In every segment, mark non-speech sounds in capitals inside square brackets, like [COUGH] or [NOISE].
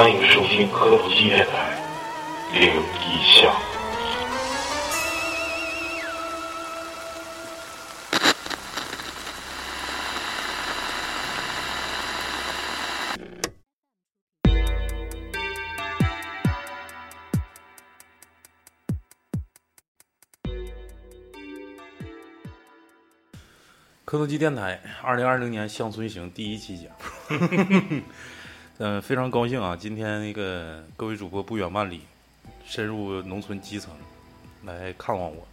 欢迎收听科普纪电台《灵异巷》。科多基电台二零二零年乡村行第一期节目，嗯，非常高兴啊！今天那个各位主播不远万里，深入农村基层来看望我，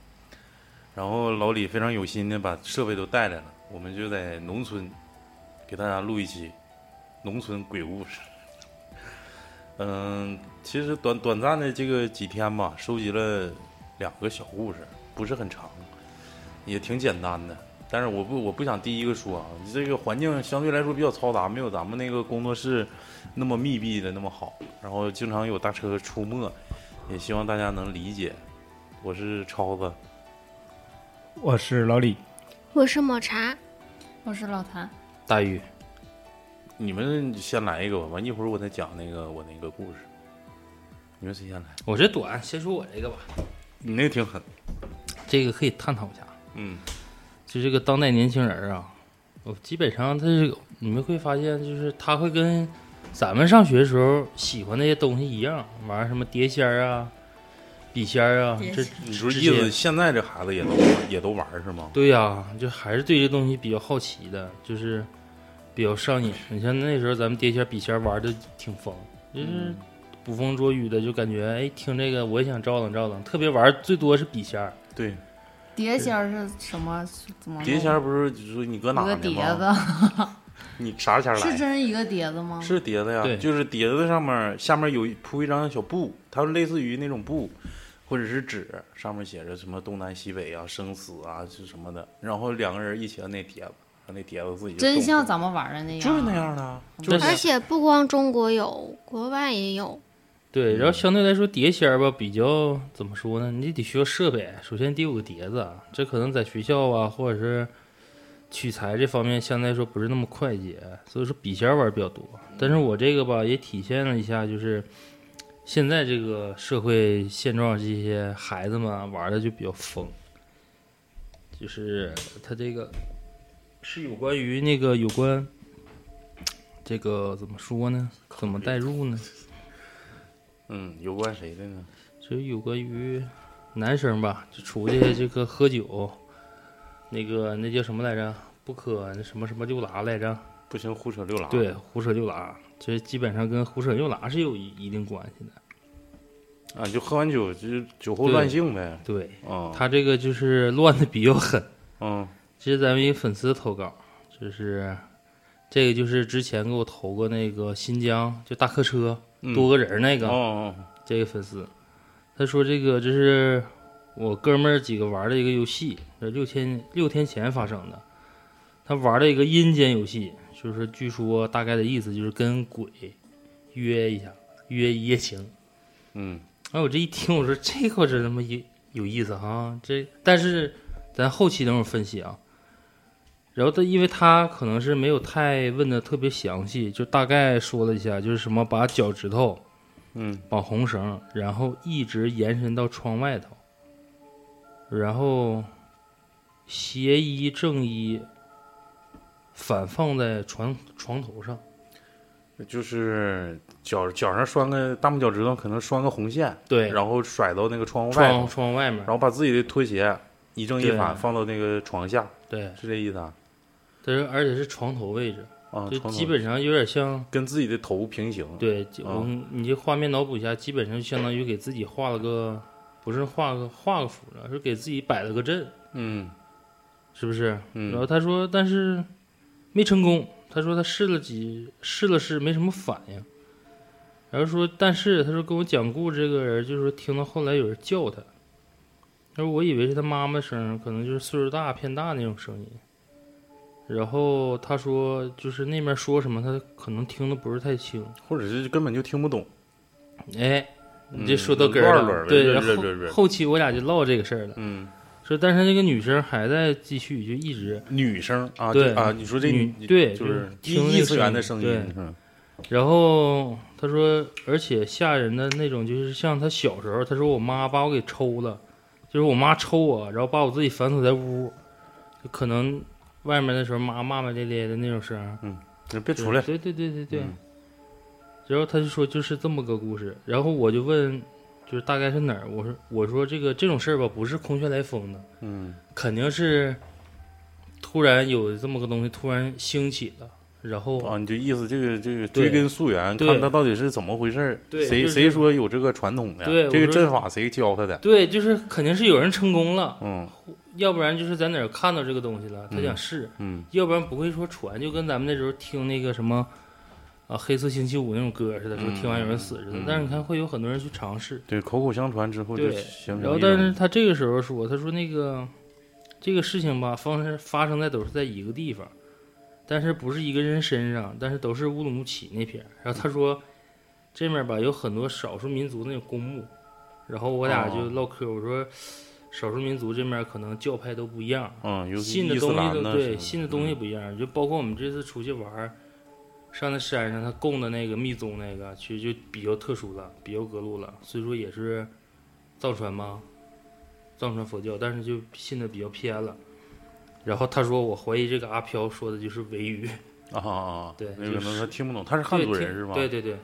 然后老李非常有心的把设备都带来了，我们就在农村给大家录一期农村鬼故事。嗯，其实短短暂的这个几天吧，收集了两个小故事，不是很长，也挺简单的。但是我不我不想第一个说啊，这个环境相对来说比较嘈杂，没有咱们那个工作室那么密闭的那么好，然后经常有大车出没，也希望大家能理解。我是超子，我是老李，我是抹茶，我是老谭，大玉，你们先来一个吧，完一会儿我再讲那个我那个故事。你们谁先来？我这短，先说我这个吧。你那个挺狠，这个可以探讨一下。嗯，就这个当代年轻人啊，我基本上他这个你们会发现，就是他会跟咱们上学的时候喜欢那些东西一样，玩什么碟仙儿啊、笔仙儿啊，这你说这意思现在这孩子也都也都玩是吗？对呀、就还是对这东西比较好奇的，就是比较上瘾。你像那时候咱们碟仙儿、笔仙儿玩的挺疯，就是捕风捉雨的，就感觉哎，听这个我也想照当照当。特别玩儿最多是笔仙儿，对，碟仙儿是什么？怎么？碟仙儿不是就是说你搁哪一个呢碟子？[LAUGHS] 你啥前儿 [LAUGHS] 来？是真一个碟子吗？是碟子呀，就是碟子上面下面有一铺一张小布，它类似于那种布或者是纸，上面写着什么东南西北啊、生死啊是什么的，然后两个人一起按那碟子，让那碟子自己就真像咱们玩的那样，就是那样的啊，就是而且不光中国有，国外也有。对，嗯然后相对来说碟仙儿吧，比较怎么说呢？你得需要设备，首先得有个碟子，这可能在学校啊，或者是取材这方面相对来说不是那么快捷，所以说笔仙儿玩儿比较多。但是我这个吧，也体现了一下，就是现在这个社会现状，这些孩子们啊玩的就比较疯，就是他这个是有关于那个有关这个怎么说呢？怎么代入呢？嗯，有关谁的呢？就有关于男生吧，就出去这个喝酒，那个那叫什么来着？不可那什么什么溜达来着？不行，胡扯六拉。对，胡扯六拉，这基本上跟胡扯六拉是有一一定关系的。啊，就喝完酒就是酒后乱性呗。对啊，他这个就是乱的比较狠。嗯这是咱们一个粉丝投稿，就是这个就是之前给我投过那个新疆就大客车嗯多个人儿那个，哦哦，这个粉丝，他说这个这是我哥们儿几个玩的一个游戏，这六天六天前发生的。他玩了一个阴间游戏，就是据说大概的意思就是跟鬼约一下，约一夜情。嗯哎，我这一听，我说这个真他妈有有意思哈，这但是咱后期等会儿分析啊。然后他因为他可能是没有太问的特别详细，就大概说了一下，就是什么把脚趾头嗯绑红绳，然后一直延伸到窗外头，然后斜一正一反放在床床头上，就是脚脚上拴个大拇脚趾头，可能拴个红线，对，然后甩到那个窗户外窗头，窗外面然，后把自己的拖鞋一正一反放到那个床下，对，是这意思啊？但是而且是床头位置，啊，就基本上有点像。跟自己的头平行。对，就啊你这画面脑补一下，基本上就相当于给自己画了个，不是画个画个符了，是给自己摆了个阵，嗯是不是？嗯然后他说，但是没成功。他说他试了几试了试，没什么反应。然后说，但是他说跟我讲故事这个人，就是说听到后来有人叫他，他说我以为是他妈妈声，可能就是岁数大偏大那种声音。然后他说，就是那边说什么，他可能听的不是太清。或者是根本就听不懂。哎，你这嗯说到根儿了对，对然后后后期我俩就唠这个事儿了，嗯，说但是那个女生还在继续，就一直，女生啊，对啊，你说这女女对就是听那个异异次元的声音然后他说，而且吓人的那种，就是像他小时候，他说我妈把我给抽了，就是我妈抽我，然后把我自己反锁在屋，就可能外面的时候妈骂骂咧咧的那种声儿，你别出来。对对对对对。嗯然后他就说就是这么个故事，然后我就问，就是大概是哪儿？我说我说这个这种事儿吧，不是空穴来风的，嗯肯定是突然有这么个东西突然兴起了，然后啊，你就意思这个这个追根溯源，看他到底是怎么回事儿？对就是谁谁说有这个传统的？这个阵法谁教他的？对，就是肯定是有人成功了，嗯要不然就是在哪儿看到这个东西了，他嗯想试，嗯要不然不会说传，就跟咱们那时候听那个什么。啊，黑色星期五那种歌似的，说嗯听完有人死似的，嗯但是你看会有很多人去尝试，对，口口相传之后就对形成然后，但是他这个时候说，他说那个这个事情吧，发生发生在都是在一个地方，但是不是一个人身上，但是都是乌鲁木齐那片儿。然后他说这面吧有很多少数民族那种公墓，然后我俩就哦唠嗑，我说少数民族这面可能教派都不一样，嗯，信的东西都对信的东西嗯不一样，就包括我们这次出去玩儿，上那山上他供的那个密宗那个，其实就比较特殊了，比较格路了，所以说也是藏传嘛，藏传佛教，但是就信的比较偏了。然后他说，我怀疑这个阿飘说的就是维语，啊啊啊，对那可能就是他听不懂，他是汉族人是吧？对对对，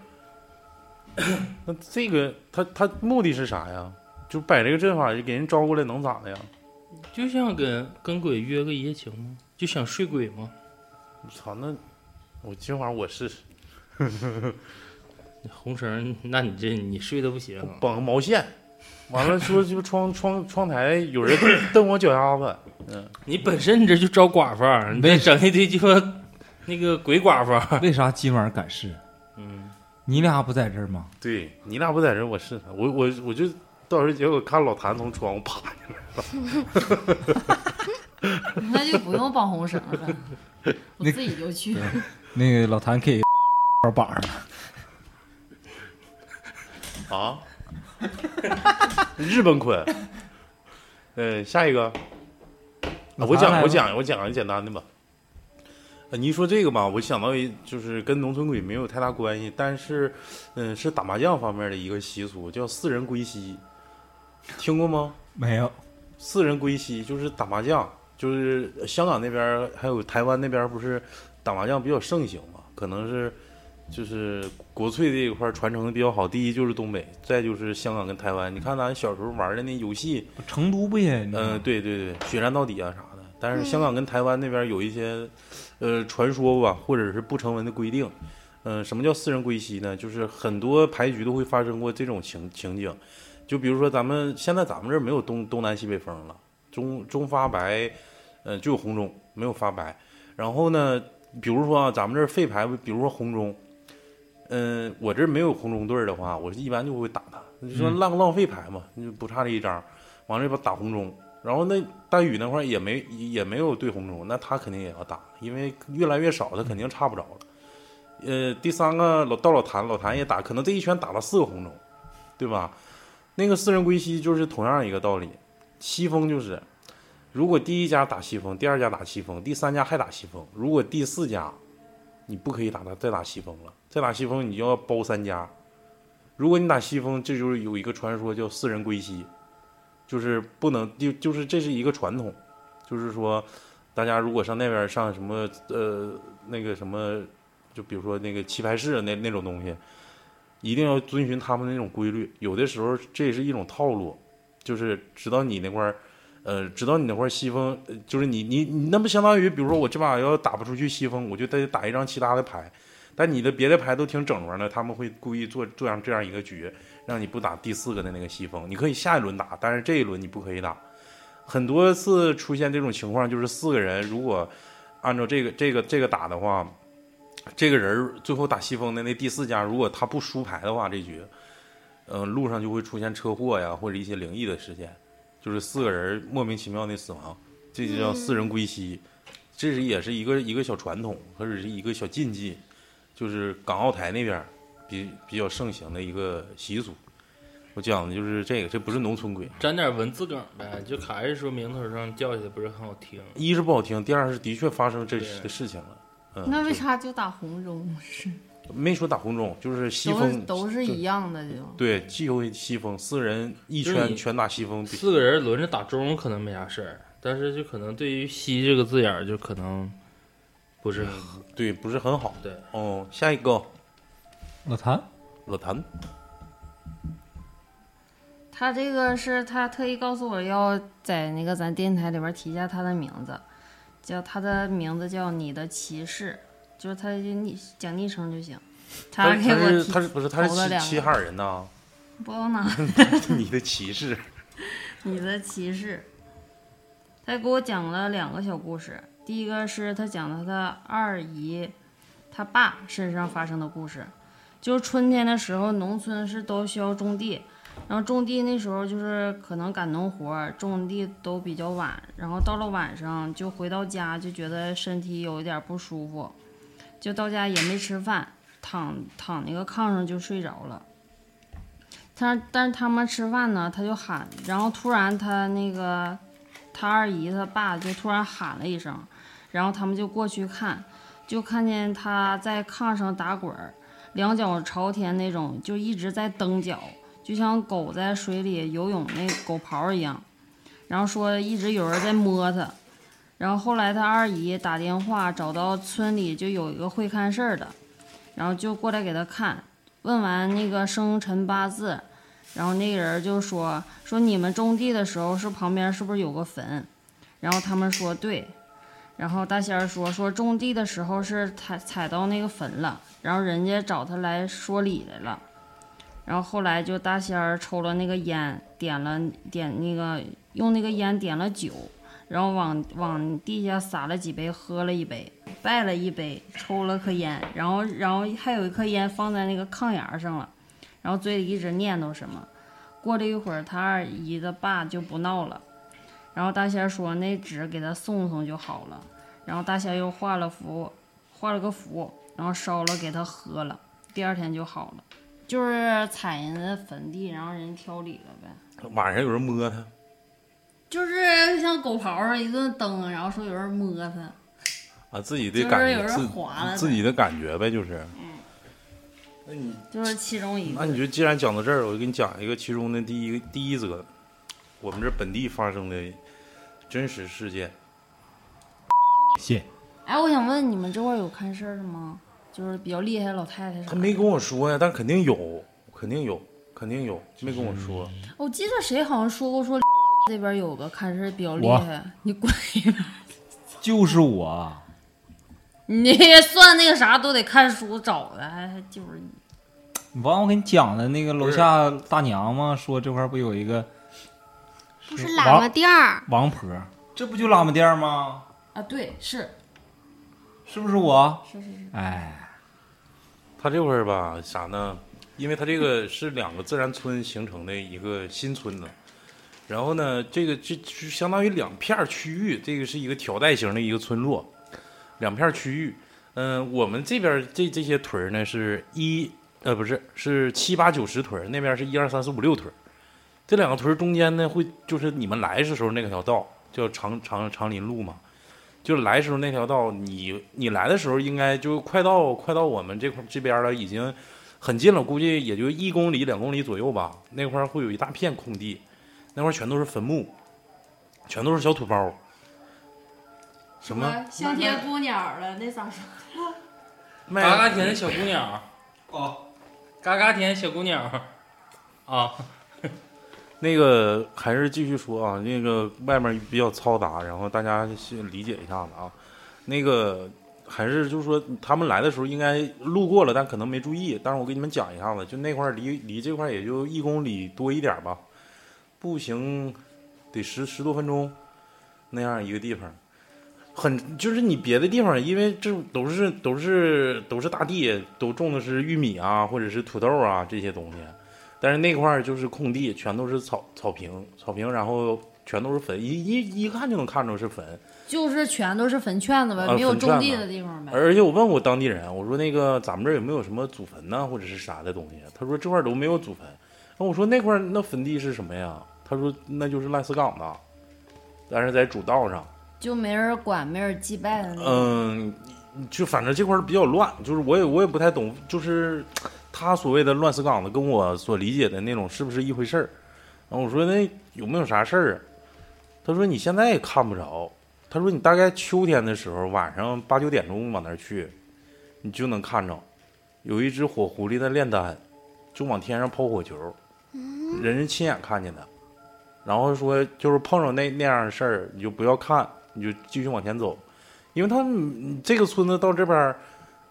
[COUGHS] 那这个他他目的是啥呀？就摆这个阵法，就给人招过来，能咋的呀？就像跟跟鬼约个一夜情吗？就想睡鬼吗？我操，那我今晚我试试 [LAUGHS] 红绳，那你这你睡的不行。绑个毛线，完了说就窗窗窗台有人蹬我脚丫子，嗯，你本身你这就招寡妇，你别整一堆鸡巴那个鬼寡妇。[LAUGHS] 为啥今晚敢试？嗯，你俩不在这儿吗？对你俩不在这儿，我试试，我我我就到时候结果看老谭从窗户爬进来，[LAUGHS] 那就不用绑红绳了，[LAUGHS] 我自己就去。那个老谭给绑上了，啊，日本捆。呃，下一个，啊我讲我讲我讲个简单的吧。呃你一说这个吧，我想到一就是跟农村鬼没有太大关系，但是，嗯，是打麻将方面的一个习俗，叫四人归西，听过吗？没有？四人归西就是打麻将，就是香港那边儿还有台湾那边儿不是打麻将比较盛行嘛？可能是就是国粹这一块儿传承的比较好。第一就是东北，再就是香港跟台湾。你看咱小时候玩的那游戏，成都不也？嗯、对对对，血战到底啊啥的。但是香港跟台湾那边有一些呃传说吧，或者是不成文的规定。嗯、什么叫四人归西呢？就是很多牌局都会发生过这种情情景。就比如说咱们现在咱们这儿没有东东南西北风了，中中发白，呃，就有红中，没有发白。然后呢，比如说啊，咱们这儿废牌，比如说红中，嗯、我这儿没有红中队儿的话，我一般就会打他，你说嗯浪浪费牌嘛，就不差这一张，往这边打红中。然后那大宇那块儿也没也没有对红中，那他肯定也要打，因为越来越少，他肯定差不着了。呃，第三个老到老谭，老谭也打，可能这一拳打了四个红中，对吧？那个四人归西就是同样一个道理，西风就是，如果第一家打西风，第二家打西风，第三家还打西风，如果第四家，你不可以打他再打西风了，再打西风你就要包三家。如果你打西风，这就是有一个传说叫四人归西，就是不能就就是这是一个传统，就是说，大家如果上那边上什么呃那个什么，就比如说那个棋牌室那那种东西，一定要遵循他们那种规律。有的时候这也是一种套路，就是知道你那块儿，呃，知道你那块儿西风，就是你你你那不相当于，比如说我这把要打不出去西风，我就得打一张其他的牌，但你的别的牌都挺整着的，他们会故意做做样这样一个局，让你不打第四个的那个西风，你可以下一轮打，但是这一轮你不可以打。很多次出现这种情况，就是四个人如果按照这个这个这个打的话，这个人儿最后打西风的那第四家，如果他不输牌的话，这局，嗯、路上就会出现车祸呀，或者一些灵异的事件，就是四个人莫名其妙的死亡，这就叫四人归西，这是也是一个一个小传统，或者是一个小禁忌，就是港澳台那边比比较盛行的一个习俗。我讲的就是这个，这不是农村鬼，沾点文字梗呗，就还是说名头上叫起来不是很好听。一是不好听，第二是的确发生这对的事情了。嗯，那为啥就打红中？是没说打红中，就是西风都是一样的就。对，忌讳西风，四个人一圈全打西风，四个人轮着打中可能没啥事儿，但是就可能对于“西”这个字眼儿就可能不是对，不是很好。对。哦，下一个老谭，老谭，他这个是他特意告诉我要在那个咱电台里边提一下他的名字，叫他的名字叫你的骑士，就是他就昵讲昵称就行。他他给我他是不是他是齐齐哈尔人呐？[LAUGHS] 不知道哪你的骑士，[LAUGHS] 你的骑士，他给我讲了两个小故事。第一个是他讲的他二姨他爸身上发生的故事，就是春天的时候，农村是都需要种地，然后种地那时候就是可能赶农活，种地都比较晚，然后到了晚上就回到家就觉得身体有一点不舒服，就到家也没吃饭，躺躺那个炕上就睡着了。他但是他们吃饭呢，他就喊，然后突然他那个他二姨他爸就突然喊了一声，然后他们就过去看，就看见他在炕上打滚，两脚朝天那种，就一直在蹬脚，就像狗在水里游泳那狗刨一样。然后说一直有人在摸它，然后后来他二姨打电话找到村里就有一个会看事儿的，然后就过来给他看，问完那个生辰八字，然后那个人就说说你们种地的时候是旁边是不是有个坟？然后他们说对，然后大仙儿说说种地的时候是踩踩到那个坟了，然后人家找他来说理来了，然后后来就大仙儿抽了那个烟，点了点那个用那个烟点了酒，然后往往地下撒了几杯，喝了一杯，拜了一杯，抽了颗烟，然后然后还有一颗烟放在那个炕沿上了，然后嘴里一直念叨什么。过了一会儿，他二姨的爸就不闹了，然后大仙儿说那纸给他送送就好了，然后大仙儿又画了符，画了个符，然后烧了给他喝了，第二天就好了。就是踩人的坟地，然后人挑理了呗。晚上有人摸他，就是像狗刨上一顿蹬，然后说有人摸他，啊，自己的就是有人感觉自划了自己的感觉呗，就是。那你就是其中一个。那你就既然讲到这儿，我就给你讲一个其中的第一个第一则，我们这本地发生的真实事件。谢。哎，我想问你们这块儿有看事儿的吗？就是比较厉害的老太太啥的。他没跟我说呀，但肯定有，肯定有，肯定有，没跟我说。我记得谁好像说过说 [LAUGHS] 这边有个看事儿比较厉害，你滚一边！[LAUGHS] 就是我，你算那个啥都得看书找的，还还就是你。你忘了我给你讲的那个楼下大娘吗？说这块儿不有一个不是喇嘛店儿，王婆，这不就喇嘛店儿吗？啊，对，是是不是我？是是是，哎，他这块儿吧，啥呢？因为他这个是两个自然村形成的一个新村子，然后呢，这个这就相当于两片区域，这个是一个条带型的一个村落，两片区域。嗯、我们这边这这些屯儿呢是一呃不是是七八九十屯儿，那边是一二三四五六屯儿。这两个屯儿中间呢会就是你们来的时候那条道叫长长长林路嘛，就来时候那条道，你你来的时候应该就快到快到我们这块这边了，已经很近了，估计也就一公里两公里左右吧。那块会有一大片空地，那块全都是坟墓，全都是小土包。什么？香甜姑鸟了？那咋说？卖 [LAUGHS] 嘎嘎甜的小姑娘，哦，嘎嘎甜小姑娘，啊，那个还是继续说啊，那个外面比较嘈杂，然后大家先理解一下子啊。那个还是就是说，他们来的时候应该路过了，但可能没注意。但是我给你们讲一下子，就那块儿离离这块儿也就一公里多一点吧，步行得十十多分钟那样一个地方。很就是你别的地方，因为这都是都是都是大地，都种的是玉米啊，或者是土豆啊这些东西。但是那块儿就是空地，全都是草草坪，草坪，然后全都是坟，一一一看就能看出是坟。就是全都是坟圈子呗，啊没有种地的地方呗。而且我问过当地人，我说那个咱们这儿有没有什么祖坟呐，或者是啥的东西？他说这块儿都没有祖坟。然后我说那块儿那坟地是什么呀？他说那就是烂死岗子，但是在主道上。就没人管，没人祭拜的那种。嗯，就反正这块儿比较乱，就是我也我也不太懂，就是他所谓的乱死岗子跟我所理解的那种是不是一回事儿？然后我说那有没有啥事儿啊？他说你现在也看不着，他说你大概秋天的时候晚上八九点钟往那儿去，你就能看着，有一只火狐狸在炼丹，就往天上抛火球，人人亲眼看见的。然后说就是碰着那那样的事儿，你就不要看，你就继续往前走，因为他们这个村子到这边儿，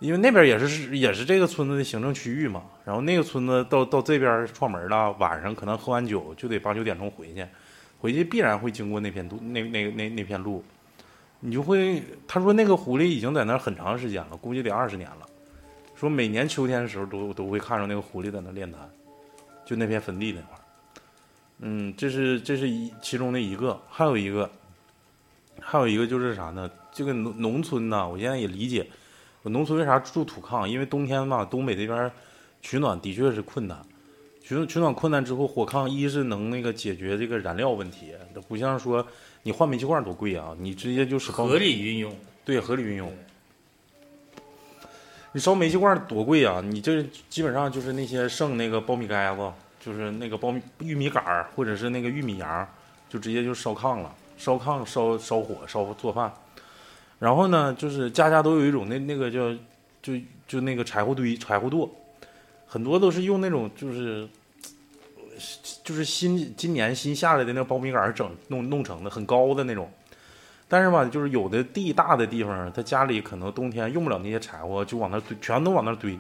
因为那边也是也是这个村子的行政区域嘛。然后那个村子到到这边串门了，晚上可能喝完酒就得八九点钟回去，回去必然会经过那片路那那那那片路，你就会他说那个狐狸已经在那儿很长时间了，估计得二十年了。说每年秋天的时候都都会看着那个狐狸在那炼丹，就那片坟地那块儿。嗯，这是这是一其中的一个，还有一个，还有一个就是啥呢？这个农农村呢，我现在也理解，农村为啥住土炕？因为冬天嘛，东北这边取暖的确是困难。取取暖困难之后，火炕一是能那个解决这个燃料问题，不像说你换煤气罐多贵啊，你直接就使合理运用。对，合理运用。你烧煤气罐多贵啊！你这基本上就是那些剩那个苞米杆子，就是那个苞米玉米杆儿，或者是那个玉米瓤儿，就直接就烧炕了，烧炕烧烧火烧做饭。然后呢，就是家家都有一种那那个叫就就那个柴火堆、柴火垛，很多都是用那种就是就是新今年新下来的那苞米杆儿整弄弄成的，很高的那种。但是吧，就是有的地大的地方，他家里可能冬天用不了那些柴火，就往那堆，全都往那堆。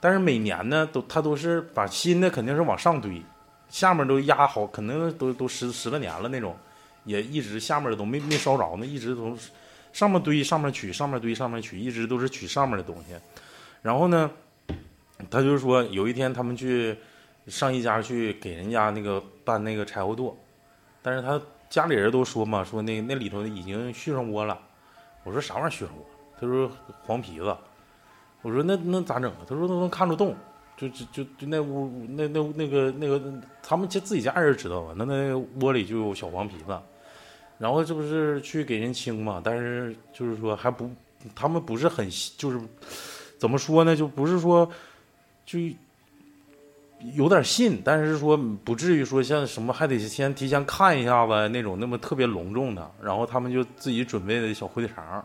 但是每年呢，都他都是把新的肯定是往上堆，下面都压好，肯定都都十十来年了那种，也一直下面都没没烧着呢，一直都上面堆上面取，上面堆上面取，一直都是取上面的东西。然后呢，他就是说有一天他们去上一家去给人家那个搬那个柴火垛，但是他。家里人都说嘛，说那那里头已经续上窝了。我说啥玩意儿续上窝？他说黄皮子。我说那那咋整啊？他说都能看着洞，就就就就那屋那那那个那个他们家自己家人知道吧？那那窝里就有小黄皮子。然后这不是去给人清嘛？但是就是说还不，他们不是很就是怎么说呢？就不是说就。有点信，但是说不至于说像什么还得先提前看一下子那种那么特别隆重的，然后他们就自己准备的小火腿肠，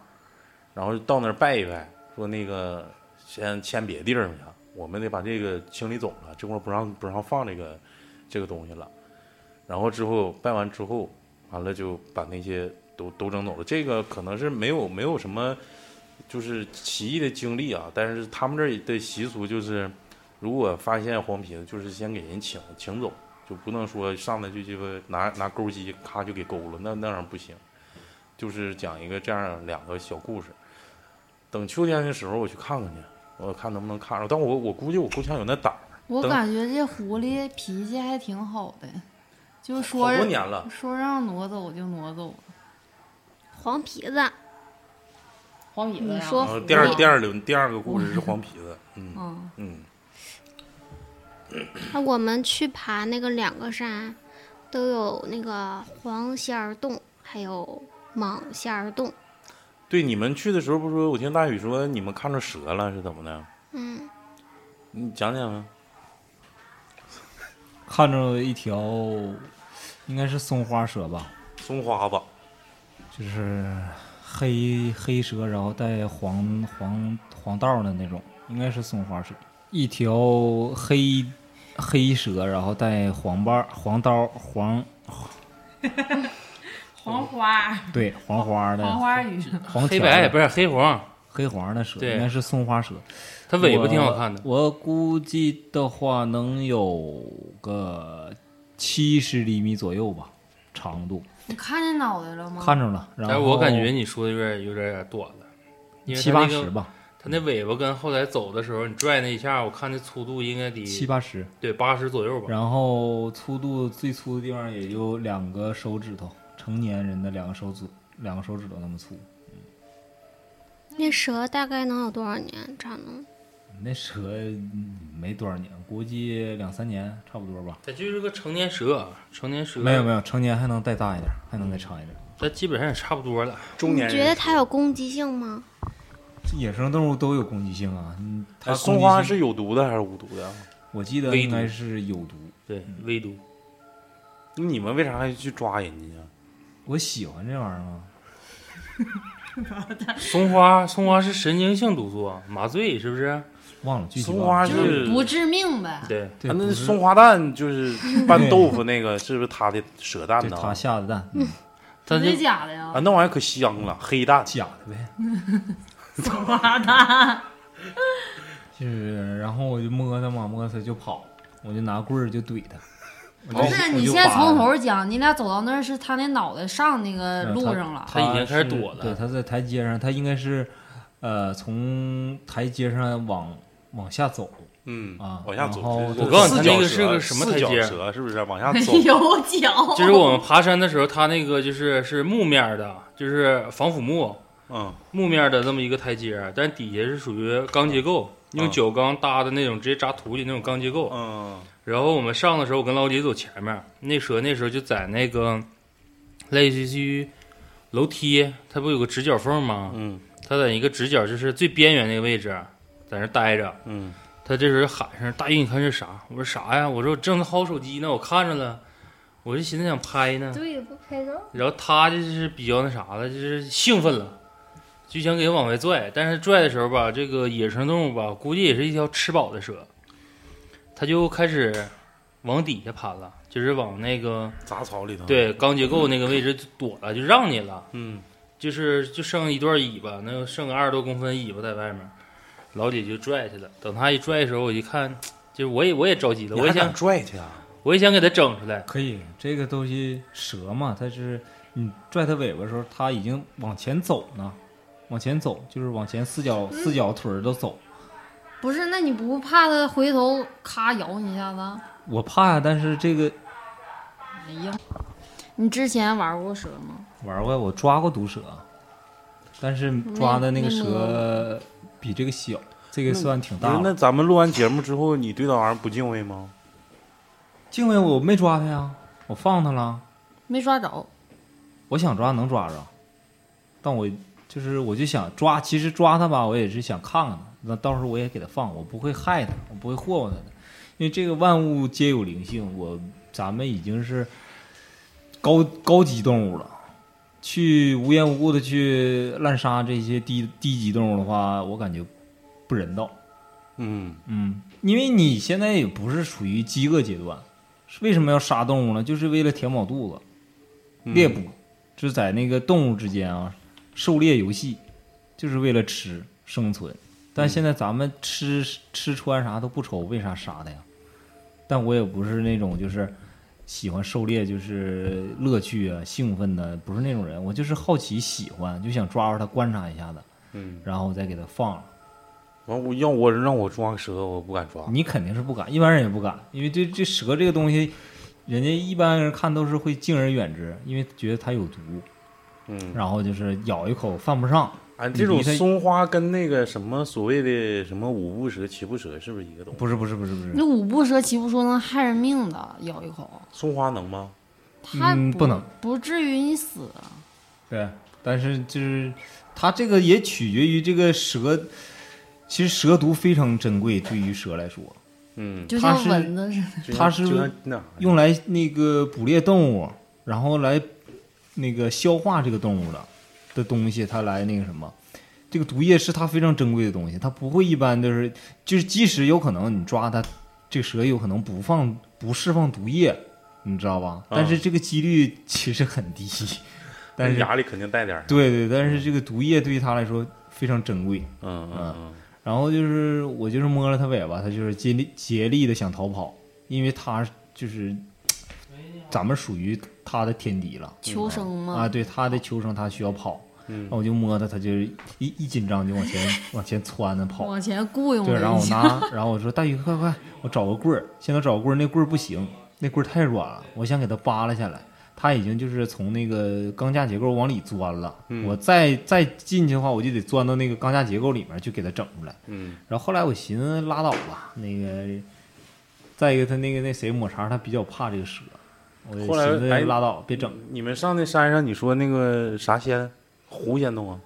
然后到那儿拜一拜，说那个先迁别地儿去，我们得把这个清理走了，这块不让不让放这个这个东西了，然后之后拜完之后，完了就把那些都都整走了。这个可能是没有没有什么就是奇异的经历啊，但是他们这儿的习俗就是。如果发现黄皮子，就是先给人请请走，就不能说上来就鸡巴拿拿钩机咔就给勾了，那那样不行。就是讲一个这样两个小故事。等秋天的时候我去看看去，我看能不能看着。但我我估计我够呛有那胆儿。我感觉这狐狸脾气还挺好的，就说好多年了，说让挪走就挪走。黄皮子，黄皮子。你说第二第二轮第二个故事是黄皮子，嗯嗯。那我们去爬那个两个山，都有那个黄仙儿洞，还有蟒仙儿洞。对，你们去的时候不是说，我听大宇说你们看着蛇了，是怎么的？嗯，你讲讲啊。看着一条，应该是松花蛇吧？松花吧，就是黑黑蛇，然后带黄黄黄道的那种，应该是松花蛇。一条黑。黑蛇，然后带黄瓣、黄刀、黄 [LAUGHS] 黄花，对黄花的黄花鱼，黄 [LAUGHS] 黑白不是黑黄，黑黄的蛇应该是松花蛇，它尾巴挺好看的。我估计的话能有个七十厘米左右吧，长度。你看见脑袋了吗？看着了，然后我感觉你说的有点有点短了，七八十吧。它那尾巴跟后来走的时候，你拽那一下，我看那粗度应该得七八十，对，八十左右吧。然后粗度最粗的地方也就两个手指头，成年人的两个手指，两个手指头那么粗。那蛇大概能有多少年长呢？那蛇没多少年，估计两三年差不多吧。它就是个成年蛇，成年蛇。没有没有，成年还能再大一点，还能再长一点。它基本上也差不多了。中年你觉得它有攻击性吗？这野生动物都有攻击性啊。嗯，它松花是有毒的还是无毒的啊？我记得应该是有毒。对，微毒。那你们为啥还去抓人家呢？我喜欢这玩意儿啊。[LAUGHS] 松花，松花是神经性毒素啊，麻醉是不是？忘了具体松忘了花就是不致命呗。对，那不是松花蛋就是拌豆腐那个，是不是他的蛇蛋呢？对他下的蛋，嗯，它就真的假的呀啊，？那玩意儿可香了，黑蛋。假的呗。[LAUGHS] 松花蛋，[LAUGHS] 就是，然后我就摸它嘛，摸它就跑，我就拿棍儿就怼它。我就不是你现在从头讲，你俩走到那儿是他那脑袋上那个路上了。它已经开始是躲了对，它在台阶上，它应该是，呃，从台阶上往往下走。嗯啊往下走。我告诉你它那个是个什么台阶蛇是不是？往下 [LAUGHS] 走。有脚，就是我们爬山的时候，它那个就是是木面的，就是防腐木嗯木面的这么一个台阶，但底下是属于钢结构，用嗯角钢搭的那种，直接扎土里那种钢结构。嗯然后我们上的时候，我跟老李走前面，那蛇那时候就在那个类似于楼梯，它不有个直角缝吗？嗯它在一个直角，就是最边缘那个位置，在那待着。嗯他这时候喊声：“大玉，你看这啥？”我说：“啥呀？”我说：“我正在薅手机呢，我看着了。”我就寻思想拍呢，对，不拍照。然后他就是比较那啥了，就是兴奋了，就想给往外拽。但是拽的时候吧，这个野生动物吧，估计也是一条吃饱的蛇，他就开始往底下攀了，就是往那个杂草里头。。对钢结构那个位置躲了，就让你了。嗯就是就剩一段尾巴，那个剩个二十多公分尾巴在外面，老姐就拽去了。等他一拽的时候，我一看，就是我也我也着急了，我也想拽去啊。我也想给他整出来。可以，这个东西蛇嘛，它是你拽它尾巴的时候，它已经往前走呢，往前走就是往前四脚四脚腿儿都走。不是，那你不怕它回头咔咬你一下子？我怕呀，但是这个哎呀，你之前玩过蛇吗？玩过，我抓过毒蛇，但是抓的那个没蛇比这个小，这个算挺大的。那咱们录完节目之后，你对那玩意儿不敬畏吗？敬畏我没抓它呀，我放它了，没抓着，我想抓能抓着，但我就是我就想抓，其实抓它吧，我也是想看看它，那到时候我也给它放，我不会害它，我不会霍霍它的，因为这个万物皆有灵性，我咱们已经是高高级动物了。去无缘无故的去滥杀这些低低级动物的话，我感觉不人道。嗯嗯，因为你现在也不是属于饥饿阶段，为什么要杀动物呢？就是为了填饱肚子，嗯猎捕，就是在那个动物之间啊，狩猎游戏，就是为了吃生存。但现在咱们吃吃穿啥都不愁，为啥杀的呀？但我也不是那种就是喜欢狩猎，就是乐趣啊、兴奋的，不是那种人。我就是好奇、喜欢，就想抓住它观察一下子，嗯。然后再给它放了。完，我要我让我抓个蛇，我不敢抓。你肯定是不敢，一般人也不敢，因为这这蛇这个东西，人家一般人看都是会敬而远之，因为觉得它有毒，嗯，然后就是咬一口犯不上。俺这种松花跟那个什么所谓的什么五步蛇、七步蛇是不是一个东西？不是不是不是不是，那五步蛇、七步蛇能害人命的，咬一口，松花能吗？它嗯不能，不至于你死。对，但是就是它这个也取决于这个蛇，其实蛇毒非常珍贵，对于蛇来说，嗯，就像蚊子似的。它是用来那个捕猎动物，然后来那个消化这个动物的的东西，它来那个什么，这个毒液是它非常珍贵的东西，它不会一般就是就是即使有可能你抓它，这蛇有可能不放不释放毒液，你知道吧？但是这个几率其实很低，[LAUGHS] 但是牙里肯定带点儿。对对，但是这个毒液对于它来说非常珍贵。嗯嗯嗯，然后就是我就是摸了它尾巴，它就是竭力竭力的想逃跑，因为它就是咱们属于它的天敌了。求生吗，啊，对他的求生他需要跑，嗯。然后我就摸它，它就一一紧张就往前 [LAUGHS] 往前窜着跑，往前雇佣对，然后我。拿，然后我说大鱼快快，我找个棍儿，现在找个棍儿，那棍儿不行，那棍儿太软了，我想给它扒拉下来。它已经就是从那个钢架结构往里钻了，嗯。我再再进去的话，我就得钻到那个钢架结构里面去给它整出来。嗯。然后后来我寻思拉倒吧，那个再一个他那个那谁抹茶他比较怕这个蛇，后来哎拉倒别整。你们上那山上，你说那个啥仙，狐仙洞啊？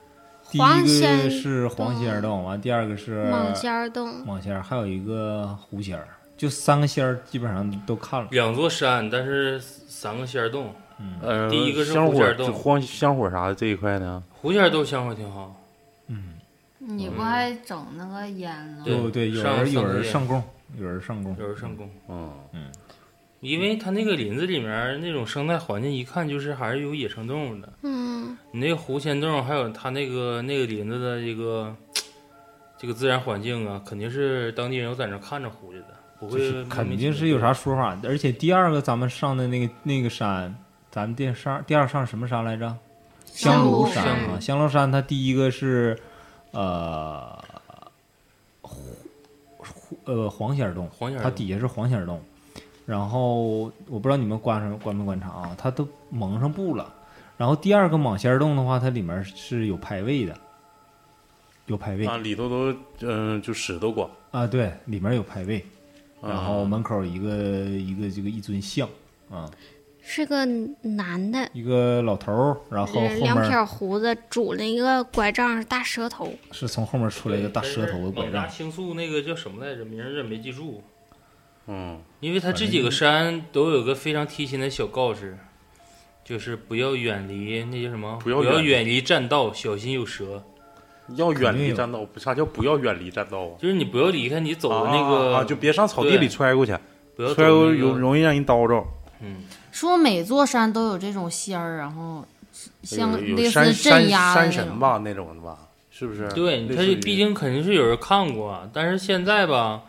第一个黄仙是黄仙洞，完第二个是蟒仙洞，蟒仙，还有一个狐仙儿，就三个仙儿基本上都看了。两座山，但是三个仙儿洞，呃，第一个是香火，狐仙洞就荒香火啥的这一块呢，狐仙洞香火挺好。嗯你不还整那个烟呢？对对对，有人有人上供，有人上供。有人上供，嗯嗯，因为它那个林子里面那种生态环境，一看就是还是有野生动物的。嗯，你那个狐仙洞，还有它那个那个林子的这个这个自然环境啊，肯定是当地人有在那儿看着狐狸的，不会就是肯定是有啥说法。而且第二个咱们上的那个那个山，咱们第上第二上什么山来着？香炉山香啊，香炉山它第一个是呃狐狐呃黄仙儿洞，黄仙儿洞它底下是黄仙儿洞。然后我不知道你们观察观没观察啊，它都蒙上布了。然后第二个蟒仙洞的话，它里面是有排位的，有排位啊，里头都嗯就石头挂，啊，对，里面有排位。然后啊门口一个一个这个一尊像啊，是个男的，一个老头儿，然后后两面撇胡子，拄了一个拐杖，大舌头。是从后面出来一个大舌头的拐杖，青素那个叫什么来着？名字没记住。嗯，因为它这几个山都有个非常贴心的小告示，就是不要远离那叫什么？不不要远远离栈道，小心有蛇。要远离栈道，啥叫不要远离栈道啊？就是你不要离开你走的那个，啊，就别上草地里揣过去，不要揣过那个容容易让人叨着。嗯，说每座山都有这种仙儿，然后像类似镇压山那种。山神吧那种的吧，是不是？对，它类似于毕竟肯定是有人看过，但是现在吧，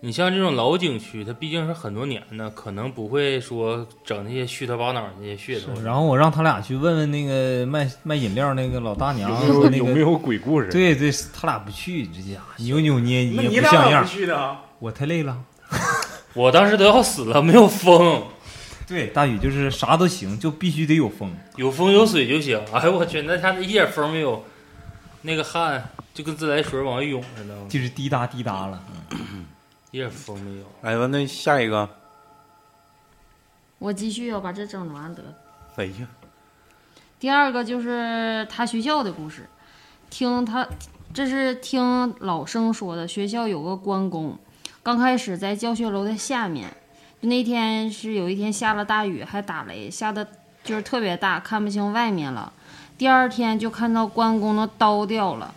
你像这种老景区，它毕竟是很多年的，可能不会说整那些虚头巴脑那些噱头。然后我让他俩去问问那个卖卖饮料那个老大娘有没有那个，有没有鬼故事？对对，他俩不去，这家伙扭扭捏捏不像样俩咋不。去的啊？我太累了。[LAUGHS] 我当时都要死了，没有风，对，大宇就是啥都行，就必须得有风。有风有水就行。哎呦我去，那家一点风没有，那个汗就跟自来水往外涌似的，就是滴答滴答了。一 [CLEARS THROAT] 点风没有。哎，完那下一个，我继续要把这整完得了。哎呀，第二个就是他学校的故事，听他这是听老生说的，学校有个关公，刚开始在教学楼的下面，就那天是有一天下了大雨，还打雷，下的就是特别大，看不清外面了。第二天就看到关公的刀掉了，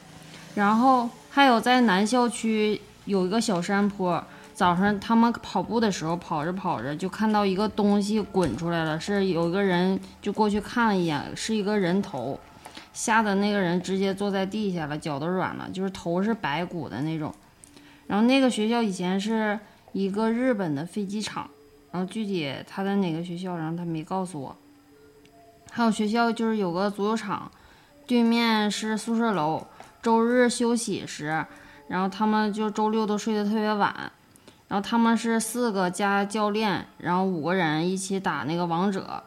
然后还有在南校区有一个小山坡，早上他们跑步的时候，跑着跑着就看到一个东西滚出来了，是有一个人就过去看了一眼，是一个人头，吓得那个人直接坐在地下了，脚都软了，就是头是白骨的那种。然后那个学校以前是一个日本的飞机场，然后具体他在哪个学校，然后他没告诉我。还有学校就是有个足球场，对面是宿舍楼，周日休息时，然后他们就周六都睡得特别晚。然后他们是四个加教练，然后五个人一起打那个王者。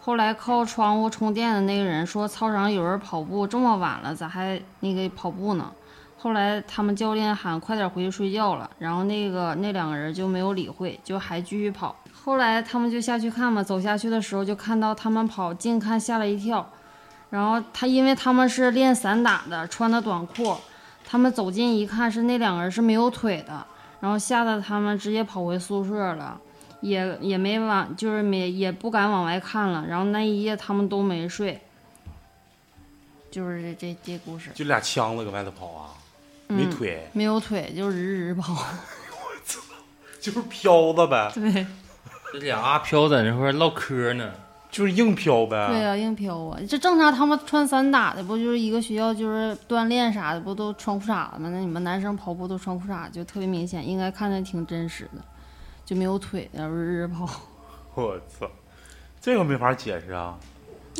后来靠窗户充电的那个人说，操场有人跑步，这么晚了咋还那个跑步呢？后来他们教练喊快点回去睡觉了，然后那个那两个人就没有理会，就还继续跑。后来他们就下去看嘛，走下去的时候就看到他们跑，近看吓了一跳。然后他因为他们是练散打的，穿的短裤，他们走近一看是那两个人是没有腿的，然后吓得他们直接跑回宿舍了，也也没往就是没也不敢往外看了。然后那一夜他们都没睡，就是这这这故事。就俩枪子搁外头跑啊，没嗯腿，没有腿就日日跑，[LAUGHS] 就是飘子呗，对 [LAUGHS] 这俩阿飘在那块唠嗑呢，就是硬飘呗。对啊，硬飘啊！这正常，他们穿散打的不就是一个学校就是锻炼啥的，不都穿裤衩子吗？那你们男生跑步都穿裤衩，就特别明显，应该看着挺真实的，就没有腿的日日跑。我操，这个没法解释啊。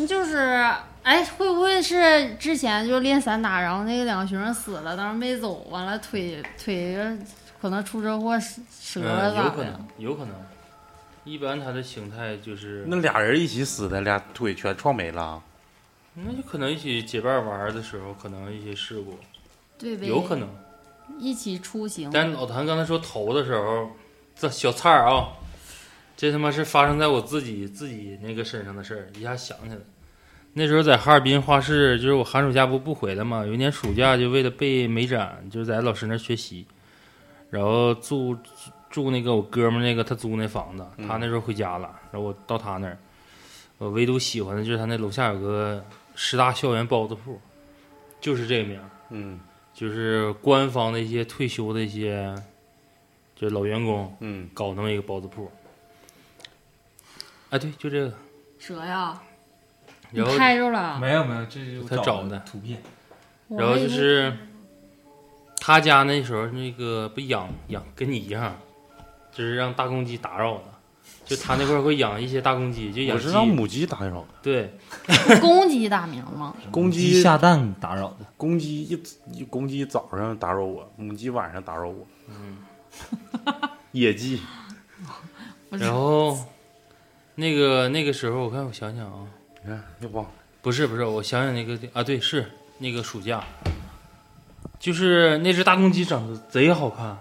就是，哎，会不会是之前就练散打，然后那个两个学生死了，当时没走，完了腿腿可能出车祸折了嗯，咋的？有可能，有可能。一般它的形态就是，那俩人一起死的，俩腿全撞没了。那就可能一起结伴玩儿的时候，可能一些事故，对呗？有可能。一起出行。但老谭刚才说头的时候，这小菜儿啊，这他妈是发生在我自己自己那个身上的事儿，一下想起来。那时候在哈尔滨画室，就是我寒暑假不不回来嘛，有一年暑假就为了备美展，就是在老师那儿学习，然后住住那个我哥们儿那个他租那房子，他那时候回家了，然后我到他那儿，我唯独喜欢的就是他那楼下有个十大校园包子铺，就是这个名儿，嗯。就是官方的一些退休的一些就是老员工嗯，搞那么一个包子铺。啊，对，就这个。蛇呀，你然后拍着了，没有没有，这是他找的图片。然后就是他家那时候那个不养养跟你一样，就是让大公鸡打扰的，就他那块儿会养一些大公鸡，就养鸡我是。让母鸡打扰的，对，[LAUGHS] 公鸡打鸣吗？公鸡鸡下蛋打扰的，公鸡一一公鸡早上打扰我，母鸡晚上打扰我，嗯，野鸡，然后那个那个时候我看我想想啊，你看又忘了，不是不是，我想想那个啊，对，是那个暑假，就是那只大公鸡长得贼好看，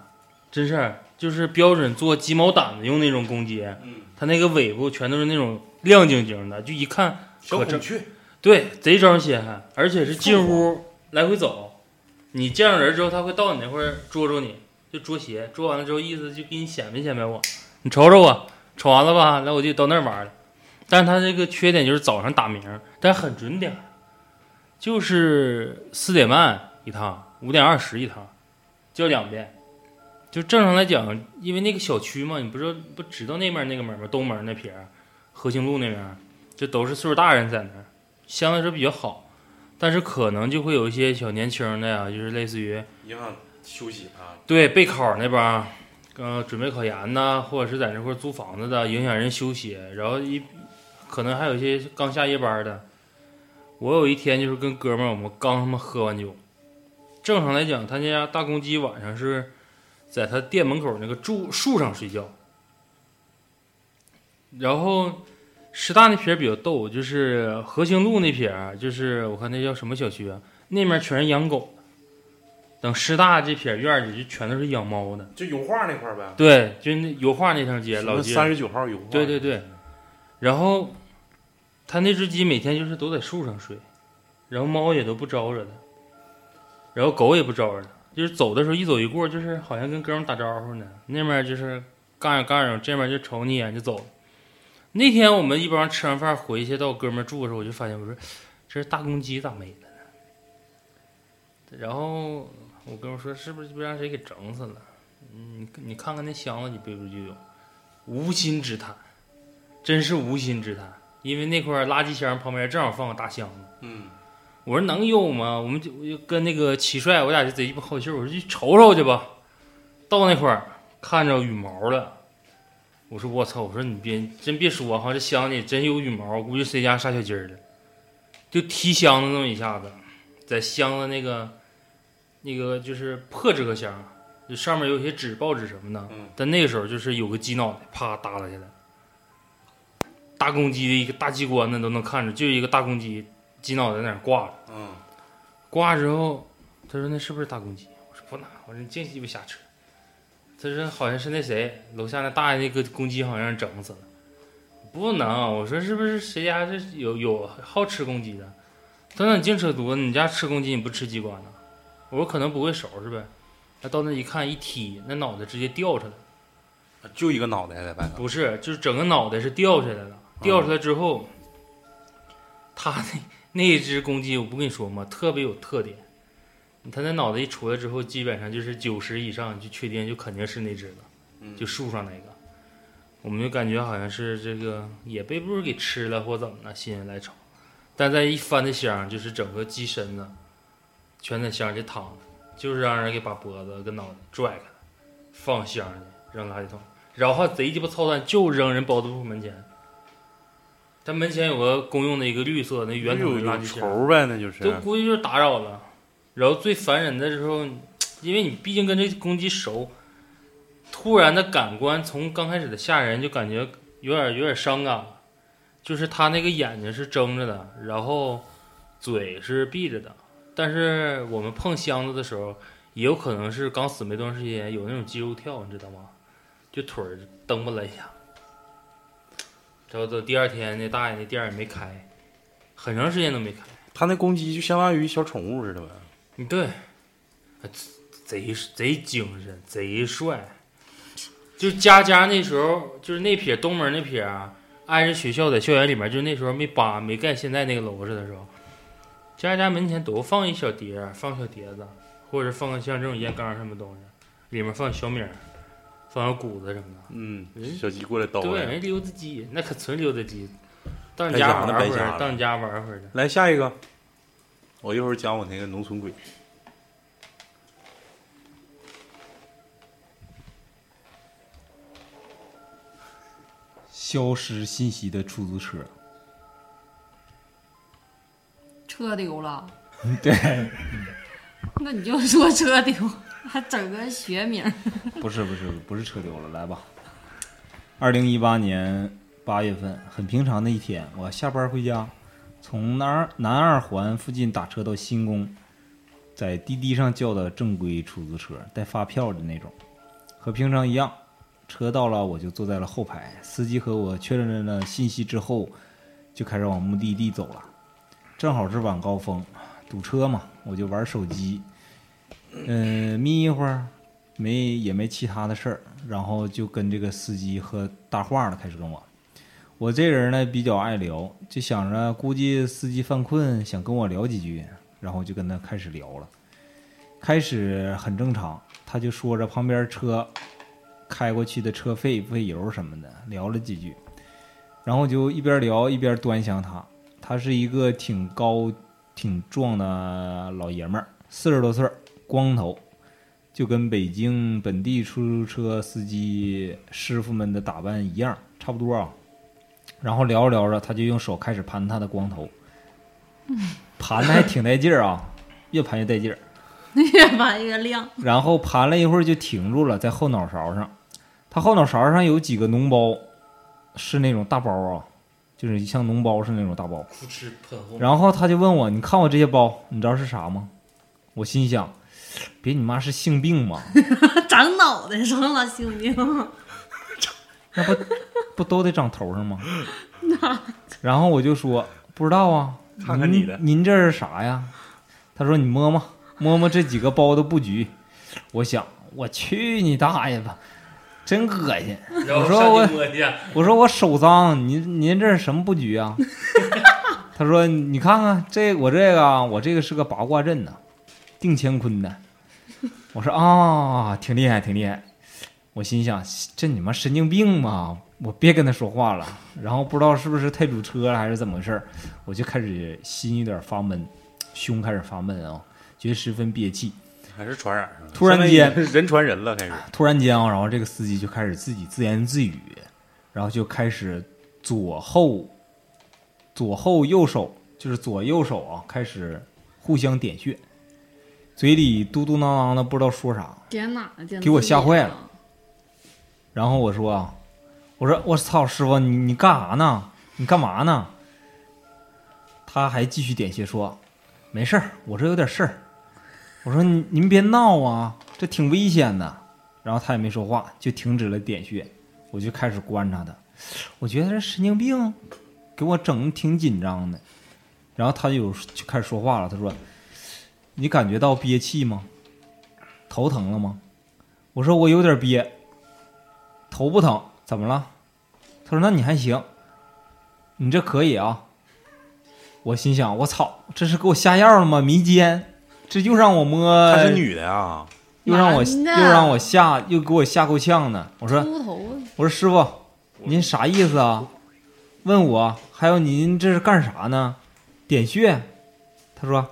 真是就是标准做鸡毛掸子用那种公鸡，嗯，它那个尾部全都是那种亮晶晶的，就一看可正，小孔雀，对，贼招人稀罕，而且是进屋来回走，你见着人之后，它会到你那块儿捉捉你，就捉鞋，捉完了之后意思就给你显摆显摆我，你瞅瞅我，瞅完了吧，来我就到那儿玩了。但是它这个缺点就是早上打鸣，但是很准点儿，就是四点半一趟，五点二十一趟，叫两遍。就正常来讲，因为那个小区嘛，你不知道不知道那面那个门吗？东门那撇儿，和兴路那边儿，就都是岁数大人在那儿，相对来说比较好。但是可能就会有一些小年轻的呀，就是类似于影响休息啊，对备考那帮儿，呃，准备考研呐，或者是在那块儿租房子的，影响人休息。然后一可能还有一些刚下夜班的。我有一天就是跟哥们儿，我们刚他妈喝完酒，正常来讲，他家大公鸡晚上是在他店门口那个树树上睡觉。然后师大那撇儿比较逗，就是和兴路那撇儿，就是我看那叫什么小区啊，那面全是养狗的。等师大这片儿院里就全都是养猫的。就油画那块儿呗，对，就那油画那条街，老街。三十九号油画，对对对，然后他那只鸡每天就是都在树上睡，然后猫也都不招惹它，然后狗也不招惹它，就是走的时候一走一过，就是好像跟哥们打招呼呢。那边就是干着干着，这边就瞅你一眼就走。那天我们一帮吃完饭回去到我哥们住的时候，我就发现我说这是大公鸡咋没了呢？然后我哥们说是不是被让谁给整死了？嗯，你你看看那箱子里背不就有？无心之谈，真是无心之谈。因为那块垃圾箱旁边正好放个大箱子，嗯，我说能有吗？我们就我就跟那个齐帅，我俩就贼鸡巴好奇，我说去瞅瞅去吧。到那块儿看着羽毛了，我说我操！我说你别真别说哈，这箱里真有羽毛，我估计谁家杀小鸡儿了，就踢箱子那么一下子，在箱子那个那个就是破纸壳箱，就上面有些纸、报纸什么的。嗯但那个时候就是有个鸡脑袋，啪耷拉下来，大公鸡的一个大鸡冠子都能看着，就一个大公鸡鸡脑袋在那儿挂着。嗯，挂之后，他说那是不是大公鸡？我说不能，我说你净鸡巴瞎扯。他说好像是那谁楼下那大爷那个公鸡好像整死了。不能，我说是不是谁家是有有好吃公鸡的？他说你净扯犊子，你家吃公鸡你不吃鸡冠呢？我说可能不会收拾呗。他到那一看一踢，那脑袋直接掉出来了。就一个脑袋在外头，不是，就是整个脑袋是掉下来了。掉出来之后，他那那只公鸡，我不跟你说吗？特别有特点。它那脑袋一出来之后，基本上就是九十以上，就确定就肯定是那只了，嗯就树上那个。我们就感觉好像是这个也被不是给吃了或怎么了，心血来潮。但在一翻那箱，就是整个鸡身子全在箱里躺着，就是让人给把脖子跟脑袋拽开，放箱里扔垃圾桶。然后贼鸡巴操蛋，就扔人包子铺门前。他门前有个公用的一个绿色那圆筒垃圾箱，仇呗，那就是就估计就是打扰了。然后最烦人的时候，因为你毕竟跟这公鸡熟，突然的感官从刚开始的吓人，就感觉有点有点伤感。就是他那个眼睛是睁着的，然后嘴是闭着的。但是我们碰箱子的时候，也有可能是刚死没多长时间，有那种肌肉跳，你知道吗？就腿儿蹬吧了一下。然后到第二天，那大爷那店儿也没开，很长时间都没开。他那公鸡就相当于小宠物似的呗。嗯，对，啊贼贼精神，贼帅。就家家那时候，就是那撇东门那撇啊，挨着学校在校园里面，就那时候没扒没盖现在那个楼似的时候，家家门前都放一小碟儿，放小碟子，或者放个像这种烟缸什么东西，里面放小米儿，放点谷子什么的。嗯，小鸡过来叨对，来。人溜达鸡，那可纯溜达鸡。到你家玩会儿，到你家玩会儿的。来下一个，我一会儿讲我那个农村鬼。消失信息的出租车，车丢了，[LAUGHS] 对，[LAUGHS] 那你就说车丢，还整个学名儿。[LAUGHS] 不是不是不是车丢了，来吧。二零一八年八月份，很平常的一天，我下班回家，从南二南二环附近打车到新宫，在滴滴上叫的正规出租车，带发票的那种，和平常一样。车到了，我就坐在了后排，司机和我确认了信息之后，就开始往目的地走了。正好是晚高峰，堵车嘛，我就玩手机，嗯、眯一会儿，没也没其他的事儿，然后就跟这个司机和搭话了，开始跟我。我这人呢比较爱聊，就想着估计司机犯困，想跟我聊几句，然后就跟他开始聊了。开始很正常，他就说着旁边车开过去的车费、费油什么的，聊了几句，然后就一边聊一边端详他。他是一个挺高、挺壮的老爷们儿，四十多岁儿，光头，就跟北京本地出租车司机师傅们的打扮一样，差不多啊。然后聊着聊着，他就用手开始盘他的光头，盘的还挺带劲儿啊，越盘越带劲儿。越盘越亮。然后盘了一会儿就停住了，在后脑勺上。他后脑勺上有几个脓包，是那种大包啊，就是像脓包是那种大包。然后他就问我：“你看我这些包，你知道是啥吗？”我心想：“别你妈是性病吗？[LAUGHS] 长脑袋上了，性病。[LAUGHS] 那不不都得长头上吗？” [LAUGHS] 然后我就说：“不知道啊，看看你的您您这是啥呀？”他说：“你摸摸摸摸这几个包的布局。”我想：“我去你大爷吧，真恶心！”我说我我说我手脏，您您这是什么布局啊？他说你看看这我这个啊我这个是个八卦阵呢，定乾坤的。我说啊、挺厉害挺厉害。我心想这你妈神经病吗？我别跟他说话了。然后不知道是不是太堵车了还是怎么回事儿，我就开始心有点发闷，胸开始发闷啊，觉得十分憋气。还是传染上了，突然间人传人了，开始。突然间啊，然后这个司机就开始自己自言自语，然后就开始左后左后右手，就是左右手啊，开始互相点穴，嘴里嘟嘟囔囔的，不知道说啥。点哪？点给我吓坏了。然后我说啊，我说我操，师傅你你干啥呢？你干嘛呢？他还继续点穴说，没事儿，我这有点事儿。我说您您别闹啊，这挺危险的。然后他也没说话，就停止了点穴。我就开始观察他，我觉得这神经病，给我整的挺紧张的。然后他就开始说话了，他说：“你感觉到憋气吗？头疼了吗？”我说：“我有点憋，头不疼，怎么了？”他说：“那你还行，你这可以啊。”我心想：“我操，这是给我下药了吗？迷奸，这又让我摸，她是女的啊，又让我又让我吓，又给我吓够呛呢。我说我说师傅，您啥意思啊？问我，还有您这是干啥呢？点穴？他说，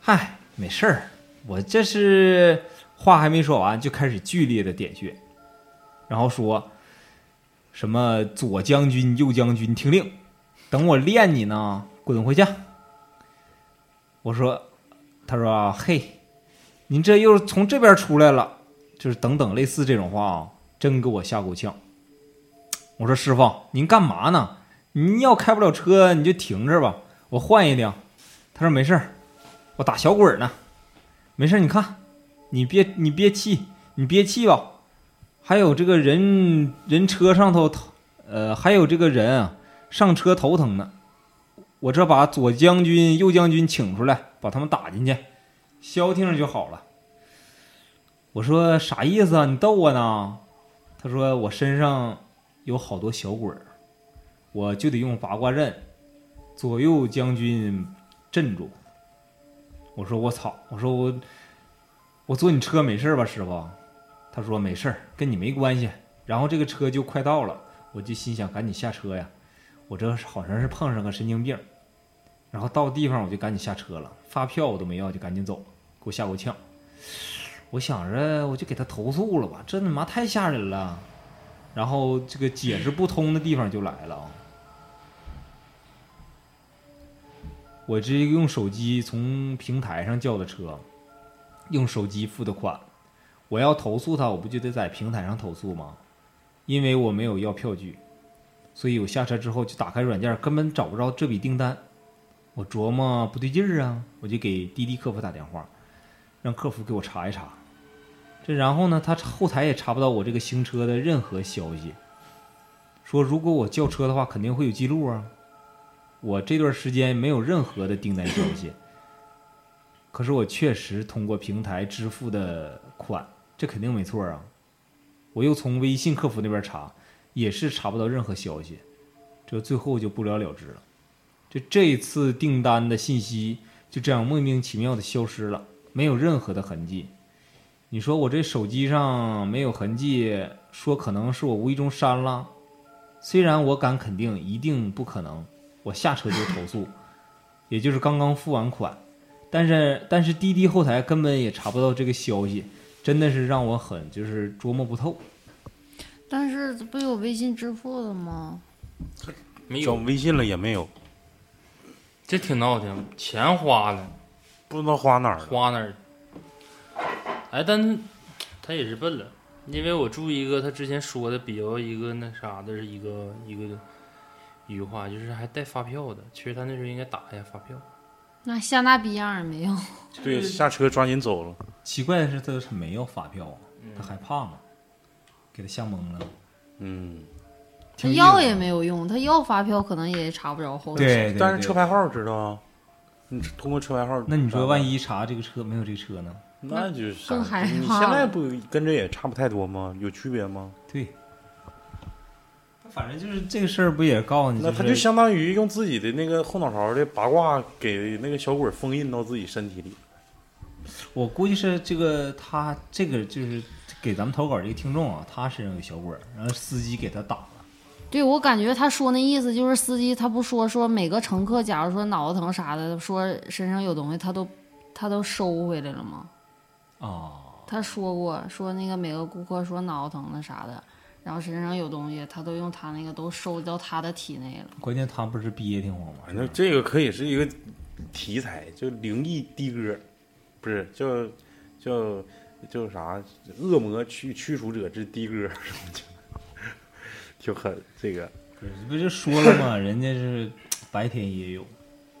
嗨，没事儿，我这是话还没说完，就开始剧烈的点穴，然后说什么左将军、右将军听令，等我练你呢，滚回去。我说，他说嘿，您这又从这边出来了，就是等等类似这种话啊，真给我吓够呛。我说师傅，您干嘛呢？您要开不了车，你就停这儿吧，我换一辆。他说没事儿，我打小滚呢。没事，你看，你憋你憋气，你憋气吧。还有这个人人车上头头，呃，还有这个人啊上车头疼呢。我这把左将军、右将军请出来，把他们打进去，消停着就好了。我说啥意思啊？你逗我呢？他说我身上有好多小鬼儿，我就得用八卦阵，左右将军镇住。我说我操！我说我我坐你车没事吧，师傅？他说没事，跟你没关系。然后这个车就快到了，我就心想赶紧下车呀。我这好像是碰上个神经病。然后到地方我就赶紧下车了，发票我都没要就赶紧走，给我吓够呛。我想着我就给他投诉了吧，这他妈太吓人了。然后这个解释不通的地方就来了啊。我这用手机从平台上叫的车，用手机付的款。我要投诉他，我不就得在平台上投诉吗？因为我没有要票据，所以我下车之后就打开软件，根本找不着这笔订单。我琢磨不对劲儿啊，我就给滴滴客服打电话，让客服给我查一查。这然后呢，他后台也查不到我这个行车的任何消息。说如果我叫车的话，肯定会有记录啊。我这段时间没有任何的订单消息，可是我确实通过平台支付的款，这肯定没错啊。我又从微信客服那边查，也是查不到任何消息，这最后就不了了之了。就这次订单的信息就这样莫名其妙的消失了，没有任何的痕迹。你说我这手机上没有痕迹，说可能是我无意中删了，虽然我敢肯定一定不可能。我下车就投诉，[LAUGHS] 也就是刚刚付完款，但是但是滴滴后台根本也查不到这个消息，真的是让我很就是琢磨不透。但是不有微信支付的吗？没有，微信了也没有，这挺闹挺，钱花了，不知道花哪儿了。花哪儿。哎，但他他也是笨了，因为我注意一个他之前说的比较一个那啥的是一个一个一句话，就是还带发票的。其实他那时候应该打一下发票。那像那逼样也没有。对，下车抓紧走了。奇怪的是，他是没要发票，他害怕嘛，给他吓懵了。嗯，他要也没有用，他要发票可能也查不着后续。对，对但是车牌号知道啊，你通过车牌号。那你说万一查这个车没有这个车呢？那就是啥更害你怕现在不跟这也差不太多吗？有区别吗？对，反正就是这个事儿，不也告诉你？那他就相当于用自己的那个后脑勺的八卦给那个小鬼封印到自己身体里。我估计是这个他这个就是给咱们投稿这个听众啊，他身上有小鬼儿，然后司机给他打了。对我感觉他说那意思就是司机他不说说每个乘客，假如说脑子疼啥的，说身上有东西，他都他都收回来了吗？哦，他说过说那个每个顾客说脑子疼的啥的，然后身上有东西，他都用他那个都收到他的体内了。关键他不是憋挺慌吗？反正这个可以是一个题材，就灵异的哥，不是叫叫叫啥？恶魔驱驱除者之的哥，什么的，挺狠。这个不是不就说了吗？人家是白天也有，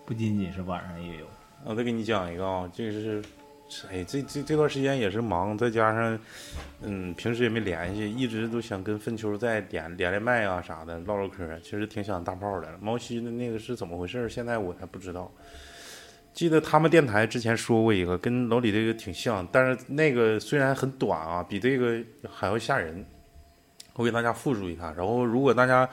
不仅仅是晚上也有。我再给你讲一个啊，这个是，哎，这这这段时间也是忙，再加上，嗯，平时也没联系，一直都想跟粪秋再连连连麦啊啥的，唠唠嗑，其实挺想大炮的。毛西的那个是怎么回事？现在我还不知道。记得他们电台之前说过一个，跟老李这个挺像，但是那个虽然很短啊，比这个还要吓人。我给大家复述一下，然后如果大家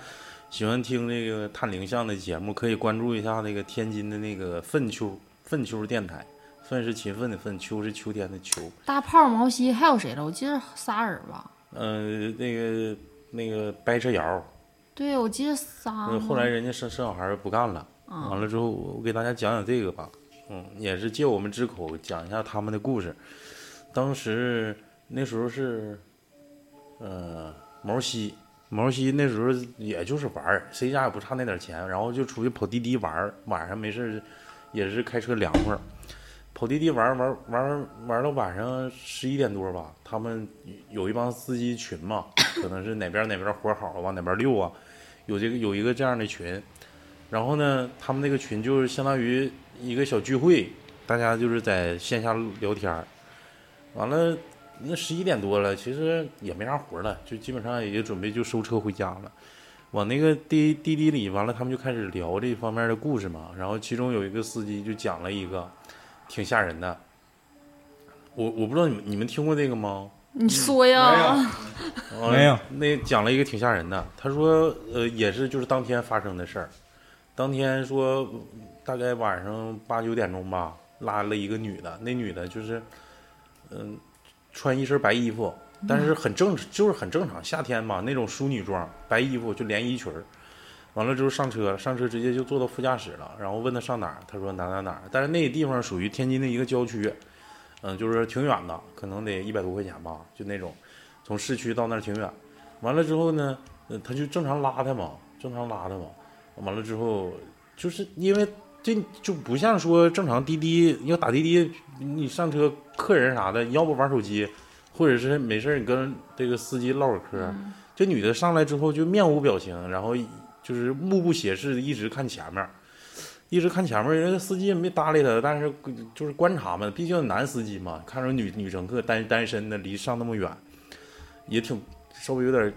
喜欢听那个探灵像的节目，可以关注一下那个天津的那个粪丘粪丘电台。粪是勤奋的粪，秋是秋天的秋。大炮、毛西还有谁了？我记得仨人吧。呃，那个那个白车瑶，对，我记得仨。后来人家生生小孩儿不干了，嗯完了之后，我给大家讲讲这个吧，嗯，也是借我们之口讲一下他们的故事。当时那时候是，呃，毛西，毛西那时候也就是玩儿，谁家也不差那点钱，然后就出去跑滴滴玩儿，晚上没事儿也是开车凉快儿，跑滴滴玩玩玩玩到晚上十一点多吧，他们有一帮司机群嘛，可能是哪边哪边活好往哪边溜啊，有这个有一个这样的群，然后呢，他们那个群就是相当于一个小聚会，大家就是在线下聊天儿。完了，那十一点多了，其实也没啥活了，就基本上也就准备就收车回家了。往那个滴滴滴里，完了他们就开始聊这方面的故事嘛。然后其中有一个司机就讲了一个挺吓人的，我我不知道你们你们听过这个吗？你说呀，[LAUGHS] 没有。那讲了一个挺吓人的，他说呃也是就是当天发生的事儿，当天说大概晚上八九点钟吧，拉了一个女的，那女的就是嗯、穿一身白衣服，但是很正就是很正常，夏天嘛那种淑女装，白衣服就连衣裙儿。完了之后上车了，上车直接就坐到副驾驶了，然后问他上哪儿，他说哪哪哪儿，但是那个地方属于天津的一个郊区，嗯，就是挺远的，可能得一百多块钱吧，就那种，从市区到那儿挺远。完了之后呢，呃，他就正常拉他嘛，正常拉他嘛。完了之后，就是因为这就不像说正常滴滴要打滴滴，你上车客人啥的，要不玩手机，或者是没事儿你跟这个司机唠会儿嗑。这女的上来之后就面无表情，然后就是目不斜视的一直看前面，一直看前面，人家司机也没搭理他，但是就是观察嘛，毕竟男司机嘛，看着女女乘客单单身的离上那么远，也挺稍微有点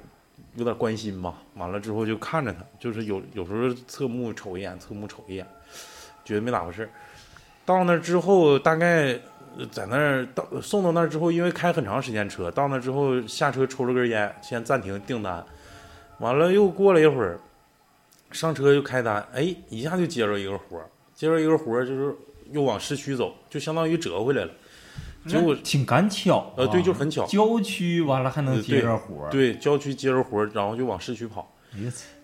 有点关心吧。完了之后就看着他，就是有有时候侧目瞅一眼，侧目瞅一眼，觉得没咋回事。到那之后，大概在那儿到送到那儿之后，因为开很长时间车，到那之后下车抽了根烟，先暂停订单。完了又过了一会儿，上车就开单，哎，一下就接着一个活儿，接着一个活儿就是又往市区走，就相当于折回来了。结果挺赶巧啊，呃对就很巧郊区完了还能呃接着活儿，对郊区接着活儿，然后就往市区跑。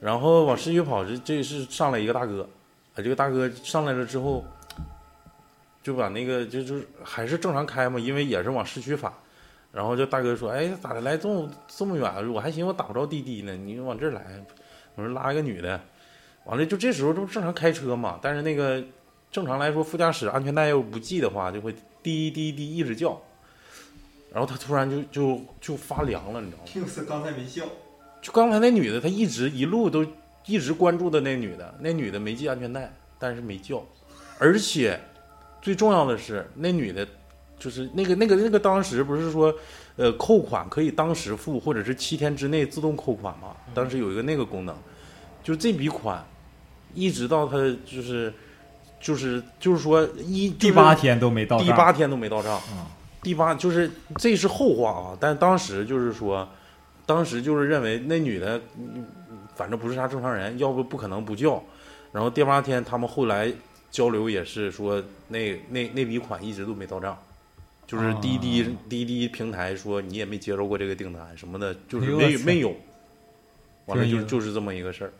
然后往市区跑，这这是上来一个大哥，啊，这个大哥上来了之后，就把那个就就是还是正常开嘛，因为也是往市区返。然后这大哥说：“哎，咋的来这么这么远？我还寻思我打不着滴滴呢，你往这儿来。”我说拉一个女的，完了就这时候这不正常开车嘛，但是那个正常来说副驾驶安全带要不系的话，就会滴滴滴一直叫。然后他突然就就就发凉了，你知道吗？就是刚才没笑，就刚才那女的，她一直一路都一直关注的那女的，那女的没系安全带，但是没叫，而且最重要的是，那女的，就是那个那个那个当时不是说，呃，扣款可以当时付，或者是七天之内自动扣款嘛？当时有一个那个功能，就这笔款，一直到他就是就是就是说一第八天都没到账，第八天都没到账嗯，第八就是这是后话啊，但当时就是说，当时就是认为那女的，嗯反正不是啥正常人，要不不可能不叫。然后第八天他们后来交流也是说，那那那笔款一直都没到账，就是滴滴、啊滴滴平台说你也没接受过这个订单什么的，就是没没有。完了就就是这么一个事儿，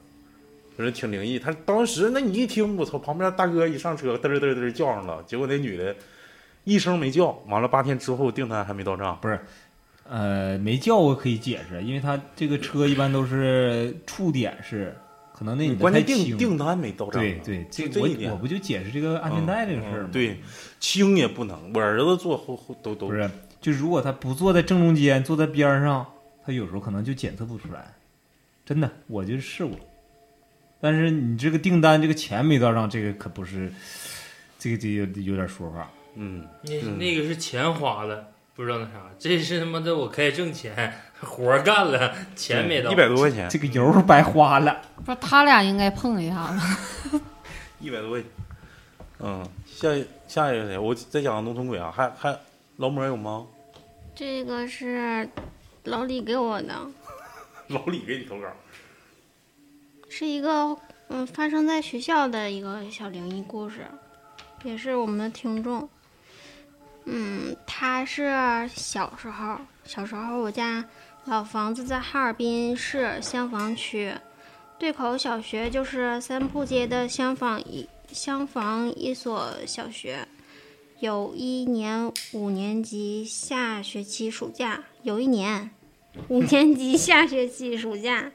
就是挺灵异。他当时那你一听，我操，旁边大哥一上车嘚儿嘚儿嘚儿叫上了，结果那女的一声没叫，完了八天之后订单还没到账。不是，呃，没叫我可以解释，因为他这个车一般都是触点是，可能那关键订订单没到账啊。对对，这我这一点我不就解释这个安全带这个事儿吗？嗯对，轻也不能，我儿子坐后后都都不是，就如果他不坐在正中间，坐在边儿上，他有时候可能就检测不出来。真的，我就试过。但是你这个订单，这个钱没到账，这个可不是，这个这有有点说法。嗯，那那个是钱花了，不知道那啥，这是他妈的我该挣钱，活干了，钱没到一。百多块钱，这个油白花了。不是他俩应该碰一下子。[LAUGHS] 一百多块钱。嗯，下下一个谁？我再讲个农村鬼啊，还还劳模有吗？这个是老李给我的，[LAUGHS] 老李给你投稿。是一个嗯发生在学校的一个小灵异故事，也是我们的听众。嗯，他是小时候，小时候我家老房子在哈尔滨市香坊区，对口小学就是三铺街的香坊一香坊一所小学。有一年五年级下学期暑假，有一年五年级下学期暑假，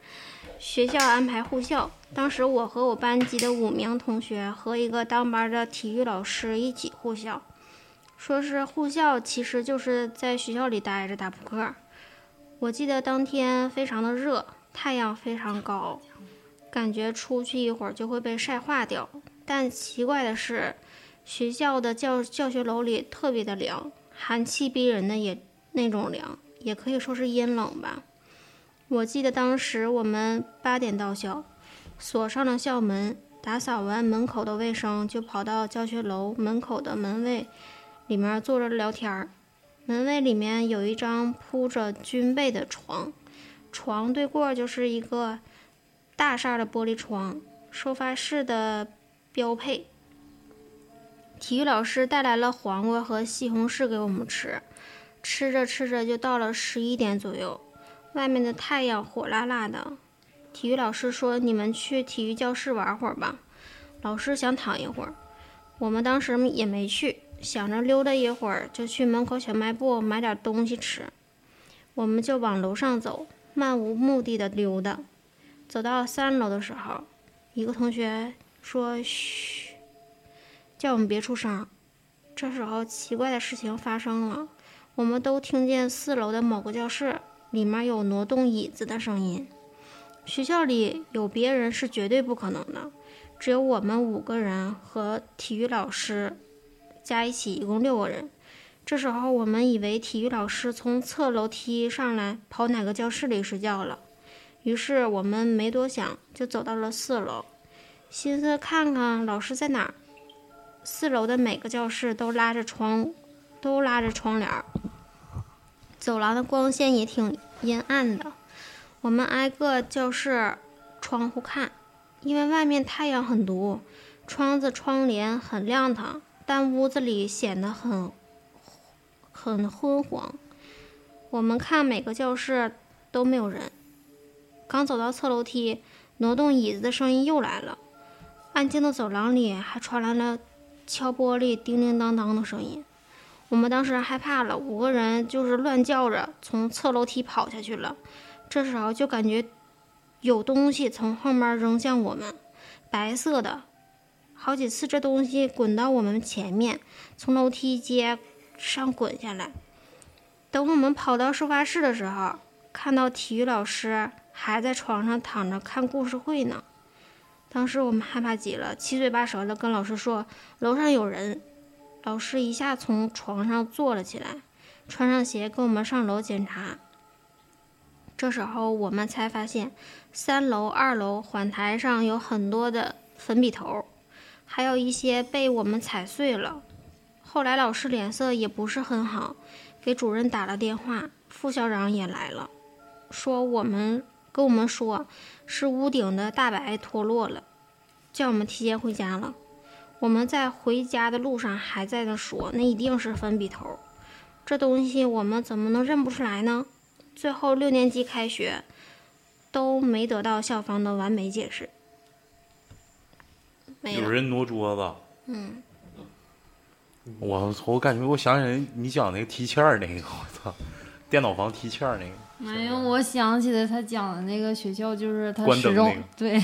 学校安排护校。当时我和我班级的五名同学和一个当班的体育老师一起护校。说是护校，其实就是在学校里待着打扑克。我记得当天非常的热，太阳非常高，感觉出去一会儿就会被晒化掉。但奇怪的是，学校的教教学楼里特别的凉，寒气逼人的也那种凉，也可以说是阴冷吧。我记得当时我们八点到校，锁上了校门，打扫完门口的卫生，就跑到教学楼门口的门卫里面坐着聊天儿。门卫里面有一张铺着军被的床，床对过就是一个大扇的玻璃窗，收发室的标配。体育老师带来了黄瓜和西红柿给我们吃，吃着吃着就到了十一点左右，外面的太阳火辣辣的。体育老师说：“你们去体育教室玩会儿吧。”老师想躺一会儿，我们当时也没去，想着溜达一会儿就去门口小卖部买点东西吃。我们就往楼上走，漫无目的的溜达。走到三楼的时候，一个同学说：“嘘。”叫我们别出声。这时候，奇怪的事情发生了，我们都听见四楼的某个教室里面有挪动椅子的声音。学校里有别人是绝对不可能的，只有我们五个人和体育老师加一起，一共六个人。这时候，我们以为体育老师从侧楼梯上来跑哪个教室里睡觉了，于是我们没多想，就走到了四楼，寻思看看老师在哪儿。四楼的每个教室都拉着窗，都拉着窗帘儿。走廊的光线也挺阴暗的。我们挨个教室窗户看，因为外面太阳很毒，窗子窗帘很亮堂，但屋子里显得很很昏黄。我们看每个教室都没有人。刚走到侧楼梯，挪动椅子的声音又来了。安静的走廊里还传来了。敲玻璃叮叮当当的声音，我们当时害怕了，五个人就是乱叫着从侧楼梯跑下去了。这时候就感觉有东西从后面扔向我们，白色的，好几次这东西滚到我们前面，从楼梯阶上滚下来。等我们跑到收发室的时候，看到体育老师还在床上躺着看故事会呢。当时我们害怕极了，七嘴八舌的跟老师说楼上有人。老师一下从床上坐了起来，穿上鞋跟我们上楼检查。这时候我们才发现，三楼、二楼缓台上有很多的粉笔头，还有一些被我们踩碎了。后来老师脸色也不是很好，给主任打了电话，副校长也来了，说我们。跟我们说，是屋顶的大白脱落了，叫我们提前回家了。我们在回家的路上还在那说，那一定是粉笔头，这东西我们怎么能认不出来呢？最后六年级开学都没得到校方的完美解释。没有人挪桌子，嗯，我我感觉我想起来你讲那个踢毽儿那个，我操，电脑房踢毽儿那个。没有，我想起来他讲的那个学校，就是他关灯始终那个对，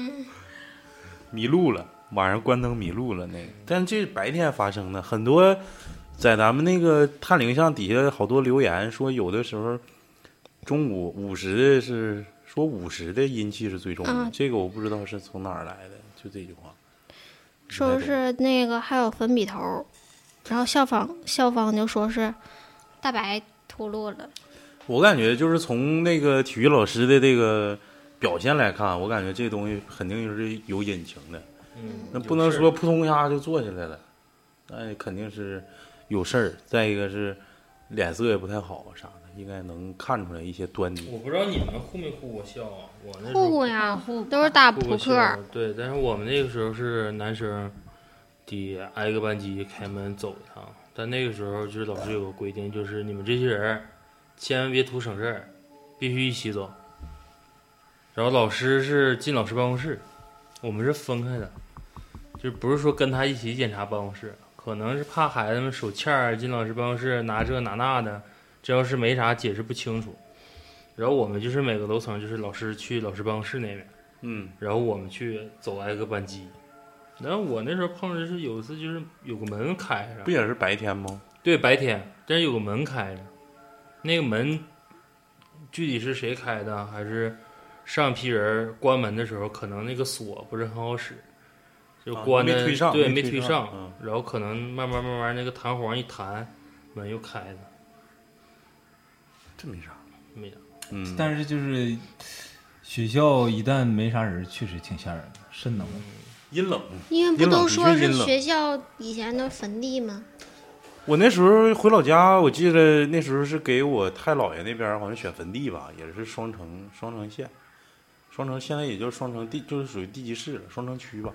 [LAUGHS] 迷路了，晚上关灯迷路了那个，但这是白天发生的，很多在咱们那个探灵像底下好多留言说，有的时候中午午时的是说午时的阴气是最重的，啊这个我不知道是从哪儿来的，就这句话。说是那个还有粉笔头，然后校方校方就说是大白脱落了。我感觉就是从那个体育老师的这个表现来看，我感觉这东西肯定是有隐情的，嗯，那不能说扑通一下就坐下来了，那肯定是有事儿。再一个是脸色也不太好啥的，应该能看出来一些端倪。我不知道你们护没护过校啊？我那护护呀护，都是打扑克。对，但是我们那个时候是男生得挨个班级开门走一趟，但那个时候就是老师有个规定，就是你们这些人儿千万别图省事儿，必须一起走。然后老师是进老师办公室，我们是分开的，就不是说跟他一起检查办公室，可能是怕孩子们手欠儿进老师办公室拿这拿那的，这要是没啥解释不清楚。然后我们就是每个楼层就是老师去老师办公室那边。嗯，然后我们去走挨个班级。然后我那时候碰着是有一次就是有个门开着不，也是白天吗？对，白天，但是有个门开着，那个门具体是谁开的，还是上批人关门的时候可能那个锁不是很好使，就啊关的、没推上对，没推推上嗯然后可能慢慢慢慢那个弹簧一弹，门又开了，这没啥。没啥。嗯，但是就是学校一旦没啥人，确实挺吓人的，瘆得慌。阴冷。因为不都说是学校以前的坟地吗？我那时候回老家，我记得那时候是给我太姥爷那边儿好像选坟地吧，也是双城双城县，双城现在也就是双城地，就是属于地级市了，双城区吧。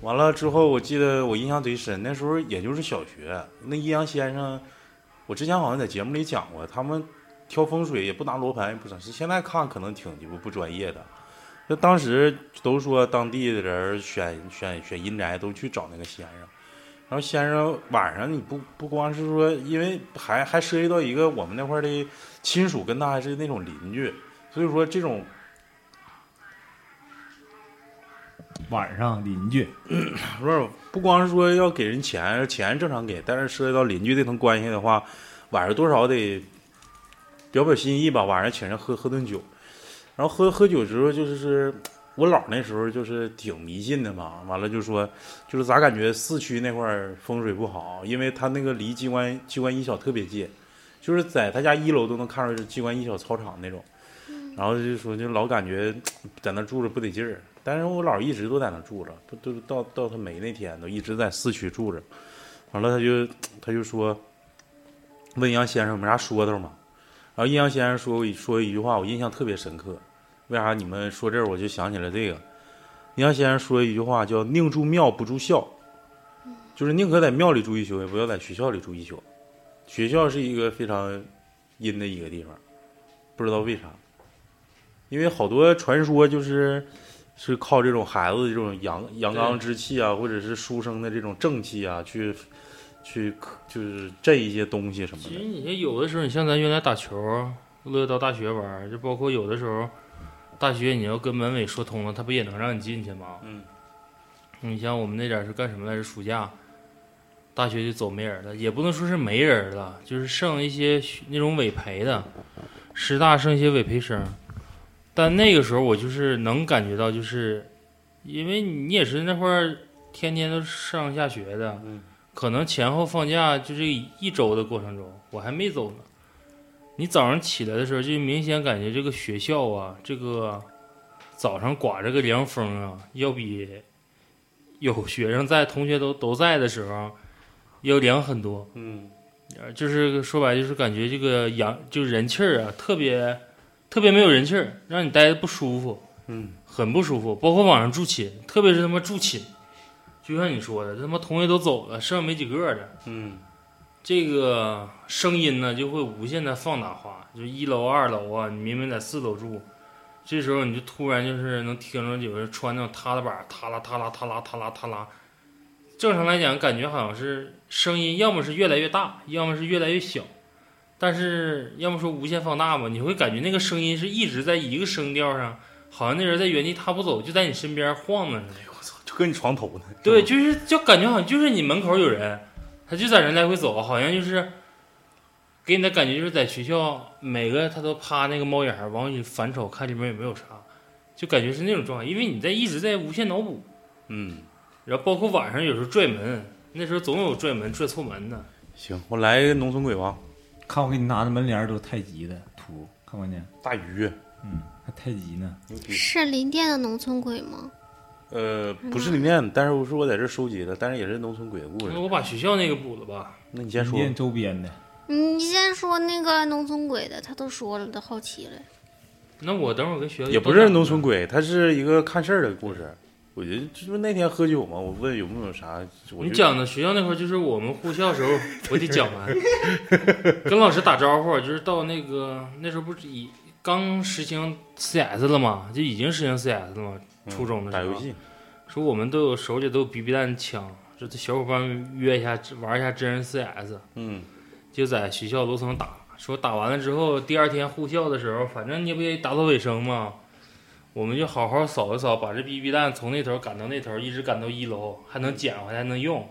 完了之后，我记得我印象贼深，那时候也就是小学，那阴阳先生，我之前好像在节目里讲过，他们挑风水也不拿罗盘，也不啥，是现在看可能挺鸡巴不专业的。就当时都说当地的人选选选阴宅都去找那个先生，然后先生晚上你不不光是说，因为还还涉及到一个我们那块的亲属跟他还是那种邻居，所以说这种晚上邻居。[CLEARS THROAT] 不是不光是说要给人钱，钱正常给，但是涉及到邻居这层关系的话，晚上多少得表表心意吧，晚上请人喝喝顿酒，然后喝喝酒之后就是我姥那时候就是挺迷信的嘛，完了就说就是咋感觉四区那块儿风水不好，因为他那个离机关机关一小特别近，就是在他家一楼都能看着是机关一小操场那种，然后就说就老感觉在那住着不得劲儿。但是我姥一直都在那住着，不都到到他没那天都一直在四区住着。完了他就他就说问阴阳先生没啥说头嘛，然后阴阳先生说说一句话我印象特别深刻，为啥你们说这儿我就想起来这个？阴阳先生说一句话叫“宁住庙不住校”，就是宁可在庙里住一宿，也不要在学校里住一宿。学校是一个非常阴的一个地方，不知道为啥，因为好多传说就是。是靠这种孩子的这种阳阳刚之气啊，或者是书生的这种正气啊，去去就是镇一些东西什么的。其实你像有的时候，你像咱原来打球，乐到大学玩儿，就包括有的时候，大学你要跟门卫说通了，他不也能让你进去吗？嗯。你像我们那点儿是干什么来着？暑假，大学就走没人了，也不能说是没人了，就是剩一些那种委培的，师大剩一些委培生。但那个时候我就是能感觉到，就是因为你也是那会儿天天都上下学的，嗯可能前后放假就这一周的过程中，我还没走呢。你早上起来的时候，就明显感觉这个学校啊，这个早上刮着个凉风啊，要比有学生在、同学都都在的时候要凉很多。嗯呃就是说白了就是感觉这个阳就是人气儿啊，特别特别没有人气儿，让你待的不舒服，嗯很不舒服。包括晚上住寝，特别是他妈住寝，就像你说的，他妈同学都走了，剩下没几个的，嗯这个声音呢就会无限的放大化。就一楼、二楼啊，你明明在四楼住，这时候你就突然就是能听着有人穿那种踏拉板，踏啦踏啦踏啦踏啦踏啦。正常来讲，感觉好像是声音，要么是越来越大，要么是越来越小。但是要么说无限放大吧，你会感觉那个声音是一直在一个声调上，好像那人在原地踏步走，就在你身边晃呢哎呦。我操，就搁你床头呢。对，就是就感觉好像就是你门口有人，他就在那来回走，好像就是给你的感觉就是在学校每个他都趴那个猫眼儿往里反瞅，看里面有没有啥，就感觉是那种状态，因为你在一直在无限脑补，嗯，然后包括晚上有时候拽门，那时候总有拽门拽错门的。行，我来一个农村鬼吧。看我给你拿的门帘儿都是太极的图，看过没？大鱼，嗯，还太极呢。是林甸的农村鬼吗？呃，不是林甸，但是我是我在这儿收集的，但是也是农村鬼的故事那。我把学校那个补了吧。那你先说。店周边的，你先说那个农村鬼的，他都说了，都好奇了。那我等会儿跟学校也不是农村鬼，他是一个看事儿的故事。我觉得就是那天喝酒嘛，我问有没有啥，我你讲的学校那块儿就是我们护校时候，我得讲完，[LAUGHS] 跟老师打招呼，就是到那个那时候不是已刚实行 CS 了嘛，就已经实行 CS 了嘛，初中的时候打游戏，说我们都有手里都有 BB 弹枪，说这小伙伴们约一下玩一下真人 CS，嗯。就在学校楼层打，说打完了之后，第二天护校的时候，反正你不也打扫卫生嘛，我们就好好扫一扫，把这 BB 弹从那头赶到那头，一直赶到一楼，还能捡回来，还能用。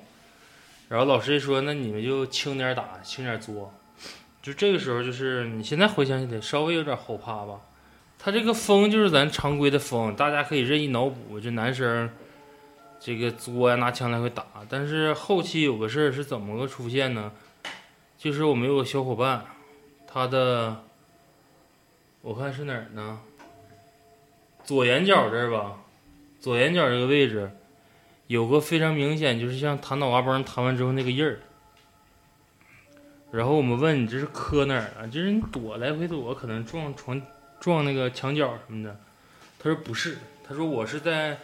然后老师一说，那你们就轻点打，轻点作。就这个时候，就是你现在回想起来，稍微有点后怕吧。他这个风就是咱常规的风，大家可以任意脑补，这男生这个作呀，拿枪来回打。但是后期有个事儿是怎么个出现呢？就是我们有个小伙伴，他的我看是哪儿呢？左眼角这儿吧，左眼角这个位置有个非常明显，就是像弹脑瓜崩弹完之后那个印儿。然后我们问你这是磕哪儿了？就是你躲来回躲，可能撞床撞那个墙角什么的。他说不是，他说我是在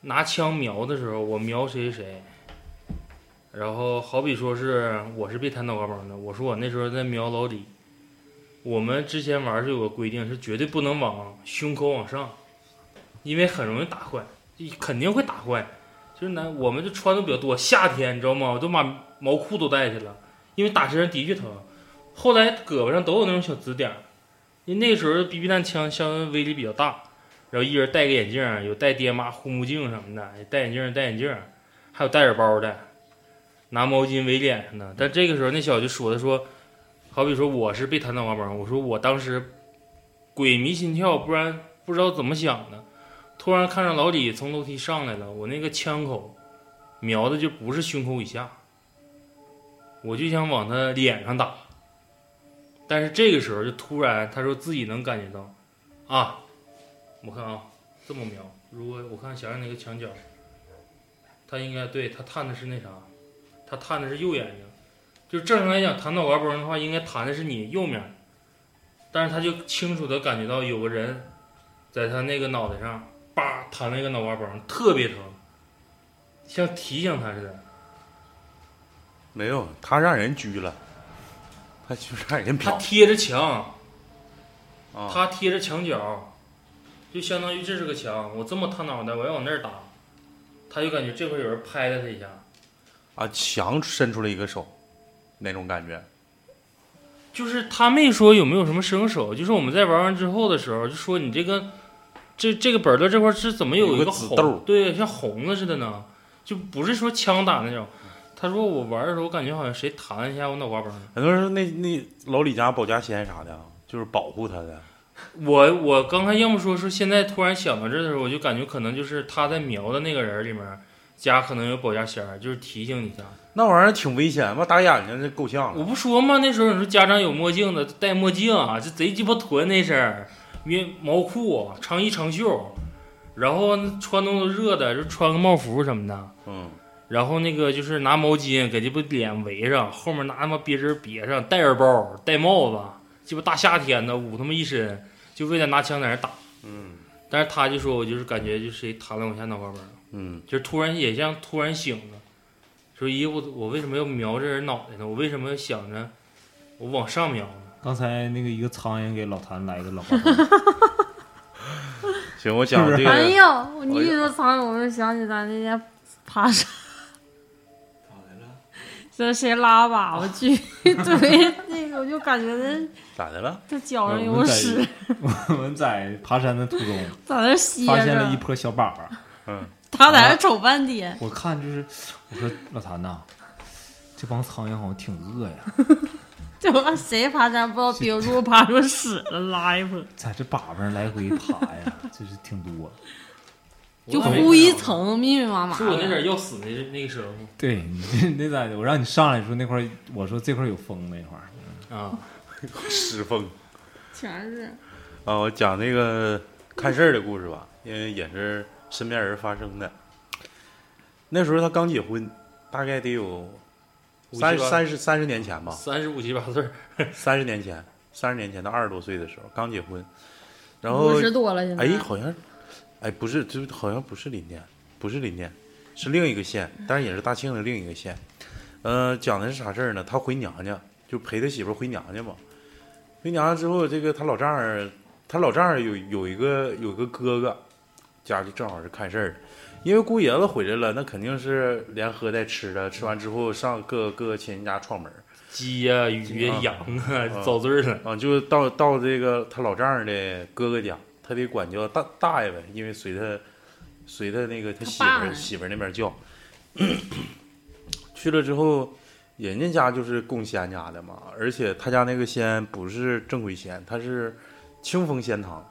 拿枪瞄的时候，我瞄谁谁。然后好比说是我是被弹脑瓜崩的，我说我那时候在瞄老李。我们之前玩是有个规定，是绝对不能往胸口往上，因为很容易打坏，肯定会打坏。就是男，我们就穿的比较多，夏天你知道吗？我都把毛裤都带去了，因为打身上的确疼。后来胳膊上都有那种小紫点儿，因为那时候 BB 弹枪相对威力比较大，然后一人戴个眼镜，有戴爹妈护目镜什么的，戴眼镜戴眼镜，还有带着包的，拿毛巾围脸上的。但这个时候那小子就说的说。好比说我是被弹脑瓜崩，我说我当时鬼迷心窍，不然不知道怎么想的，突然看着老李从楼梯上来了，我那个枪口瞄的就不是胸口以下，我就想往他脸上打，但是这个时候就突然他说自己能感觉到，啊，我看啊，这么瞄，如果我看想想那个墙角，他应该对他探的是那啥，他探的是右眼睛。就正常来讲，弹脑瓜崩的话，应该弹的是你右面，但是他就清楚的感觉到有个人在他那个脑袋上，叭弹了一个脑瓜崩，特别疼，像提醒他似的。没有，他让人狙了，他就让人他贴着墙，啊。他贴着墙角，就相当于这是个墙，我这么探脑袋，我要往那儿打，他就感觉这会儿有人拍了他一下。啊，墙伸出了一个手，那种感觉。就是他没说有没有什么生手，就是我们在玩完之后的时候，就说你这个这这个本儿的这块儿是怎么有一个红对，像红的似的呢，就不是说枪打那种。他说我玩的时候，我感觉好像谁弹一下我脑瓜崩。很多人说那那老李家保家仙啥的，就是保护他的。我我刚才要么说说现在突然想到这儿的时候，我就感觉可能就是他在瞄的那个人里面家可能有保家仙儿，就是提醒你一下。那玩意儿挺危险，妈打眼睛这够呛我。不说吗？那时候你说家长有墨镜的戴墨镜啊，这贼鸡巴囤那身儿，棉毛裤、长衣长袖，然后穿那种热的，就穿个帽服什么的，嗯，然后那个就是拿毛巾给这不脸围上，后面拿他妈别针别上，戴着包，戴帽子，鸡巴大夏天的捂他妈一身，就为了拿枪在那打。嗯但是他就说我就是感觉就谁弹了我一下脑瓜崩，嗯，就是突然也像突然醒了，说咦我我为什么要瞄这人脑袋呢？我为什么要想着我往上瞄呢？刚才那个一个苍蝇给老谭来一个老八卦，[LAUGHS] 行，我讲这哎个，呦，你一说苍蝇，我就想起咱那天爬山，咋的了 [LAUGHS] 这谁拉粑粑去 [LAUGHS] 对那个，我就感觉那咋的了？这脚上有屎，我们在爬山的途中在那歇发现了一着，坨小粑粑，嗯，他在那瞅半天。我看就是我说老谭呐，这帮苍蝇好像挺饿呀，[LAUGHS] 就看谁爬山不知道顶住爬出屎了，拉一泼，在这粑粑上来回爬呀，就是挺多。就我咋没糊一层密密麻麻是我那点的。儿要死的那个时候对你那咋的？我让你上来说那块儿，我说这块儿有风那块儿，啊，[LAUGHS] 石风全是啊，我讲那个看事儿的故事吧，因为也是身边人发生的。那时候他刚结婚，大概得有三三十三十年前吧，三十五七八岁儿，[LAUGHS] 三十年前，三十年前他二十多岁的时候刚结婚，然后五十多了，现在。哎，好像，哎，不是，就好像不是林甸，不是林甸，是另一个县，但是也是大庆的另一个县。呃，讲的是啥事儿呢？他回娘家，就陪他媳妇儿回娘家嘛。回娘家之后，这个他老丈人，他老丈人有有一个有一个哥哥，家里正好是看事儿的。因为姑爷子回来了，那肯定是连喝带吃的，吃完之后上各各个亲戚家串门鸡呀、鱼呀、啊羊啊啊，遭罪了。啊，就到到这个他老丈人的哥哥家，他得管叫大大爷呗，因为随他随他那个他媳妇媳妇那边叫。[CLEARS THROAT] 去了之后，人家家就是供仙家的嘛，而且他家那个仙不是正规仙，他是清风仙堂，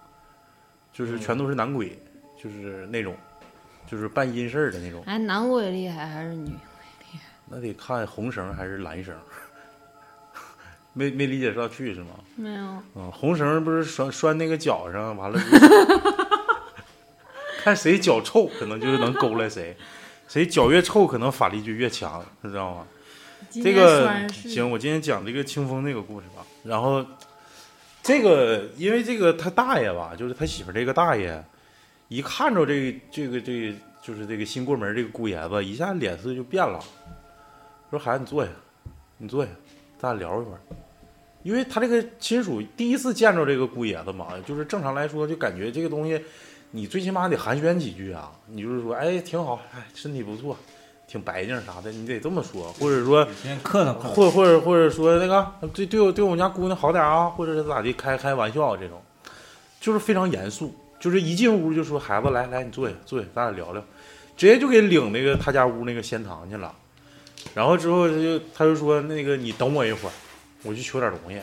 就是全都是男鬼，就是那种，就是办阴事儿的那种。哎，男鬼厉害还是女鬼厉害？那得看红绳还是蓝绳。[LAUGHS] 没没理解上去是吗？没有，嗯，红绳不是拴拴那个脚上，完了 [LAUGHS] 看谁脚臭，可能就是能勾来谁，[LAUGHS] 谁脚越臭，可能法力就越强，知道吗？这个行，我今天讲这个清风那个故事吧。然后这个，因为这个他大爷吧，就是他媳妇这个大爷，一看着这个这个这个，就是这个新过门这个姑爷子，一下脸色就变了，说：“孩子，你坐下，你坐下，咱俩聊一会儿。”因为他这个亲属第一次见着这个姑爷子嘛，就是正常来说，就感觉这个东西，你最起码得寒暄几句啊。你就是说，哎，挺好，哎，身体不错，挺白净啥的，你得这么说，或者说。先客套。或或者或者说那个对对我对我们家姑娘好点啊，或者是咋的，开开玩笑啊，这种，就是非常严肃，就是一进屋就说孩子来来你坐下坐下，咱俩聊聊，直接就给领那个他家屋那个仙堂去了，然后之后他就他就说那个你等我一会儿，我去取点东西，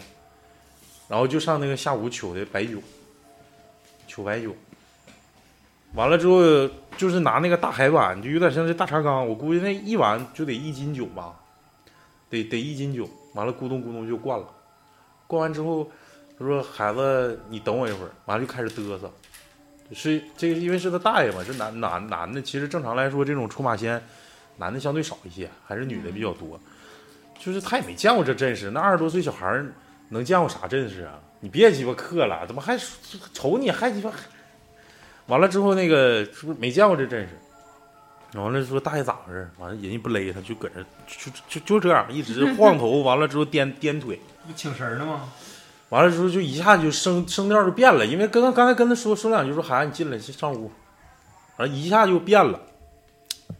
然后就上那个下午取的白酒，取白酒，完了之后就是拿那个大海碗，就有点像这大茶缸，我估计那一碗就得一斤酒吧。得得一斤酒，完了咕咚咕咚就灌了，灌完之后，他说孩子你等我一会儿，完了就开始嘚瑟，是这个因为是他大爷嘛，是男男男的，其实正常来说这种出马仙，男的相对少一些，还是女的比较多，就是他也没见过这阵势，那二十多岁小孩儿能见过啥阵势啊？你别鸡巴客了，怎么还瞅你还鸡巴，完了之后那个是不是没见过这阵势？完了说大爷咋回事？完了人家不勒他，就搁这就就就这样一直晃头，[LAUGHS] 完了之后颠颠腿，不请神呢吗？完了之后就一下就声声调就变了，因为刚刚刚才跟他说说两句说孩子你进来去上屋，完了一下就变了，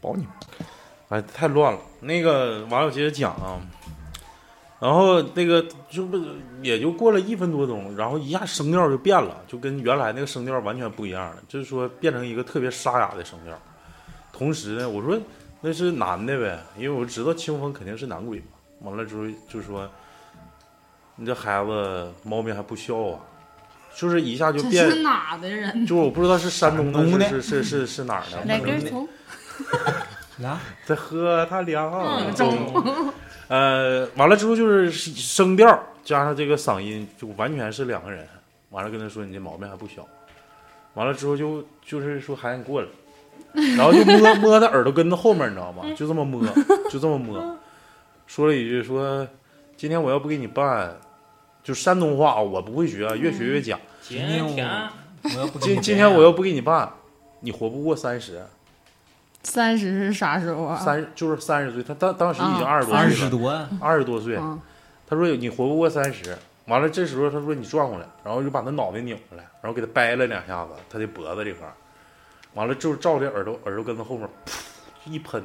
保你，哎太乱了。那个完了我接着讲啊，然后那个就不也就过了一分多钟，然后一下声调就变了，就跟原来那个声调完全不一样了，就是说变成一个特别沙哑的声调。同时呢，我说那是男的呗，因为我知道清风肯定是男鬼嘛。完了之后就说，你这孩子毛病还不小啊，就是一下就这变，是哪的人？就是我不知道是山东的的，是是是是是哪儿的，来反正根葱，来，[LAUGHS] 在喝他凉嗯中。[LAUGHS] 呃，完了之后就是声调加上这个嗓音，就完全是两个人。完了跟他说你这毛病还不小，完了之后就就是说孩子你过来，[LAUGHS] 然后就摸摸他耳朵根子后面，你知道吗？就这么摸，就这么摸，说了一句说今天我要不给你办，就山东话我不会学，越学越假。今天我我要不给今你今天我要不给你办，你活不过三十，三十是啥时候啊？三就是三十岁，他当当时已经啊二十多岁了，十多，二十多岁。嗯，他说你活不过三十，完了这时候他说你转过来，然后就把他脑袋拧过来，然后给他掰了两下子，他的脖子这块儿，完了就是照这耳朵耳朵根子后面，噗一喷，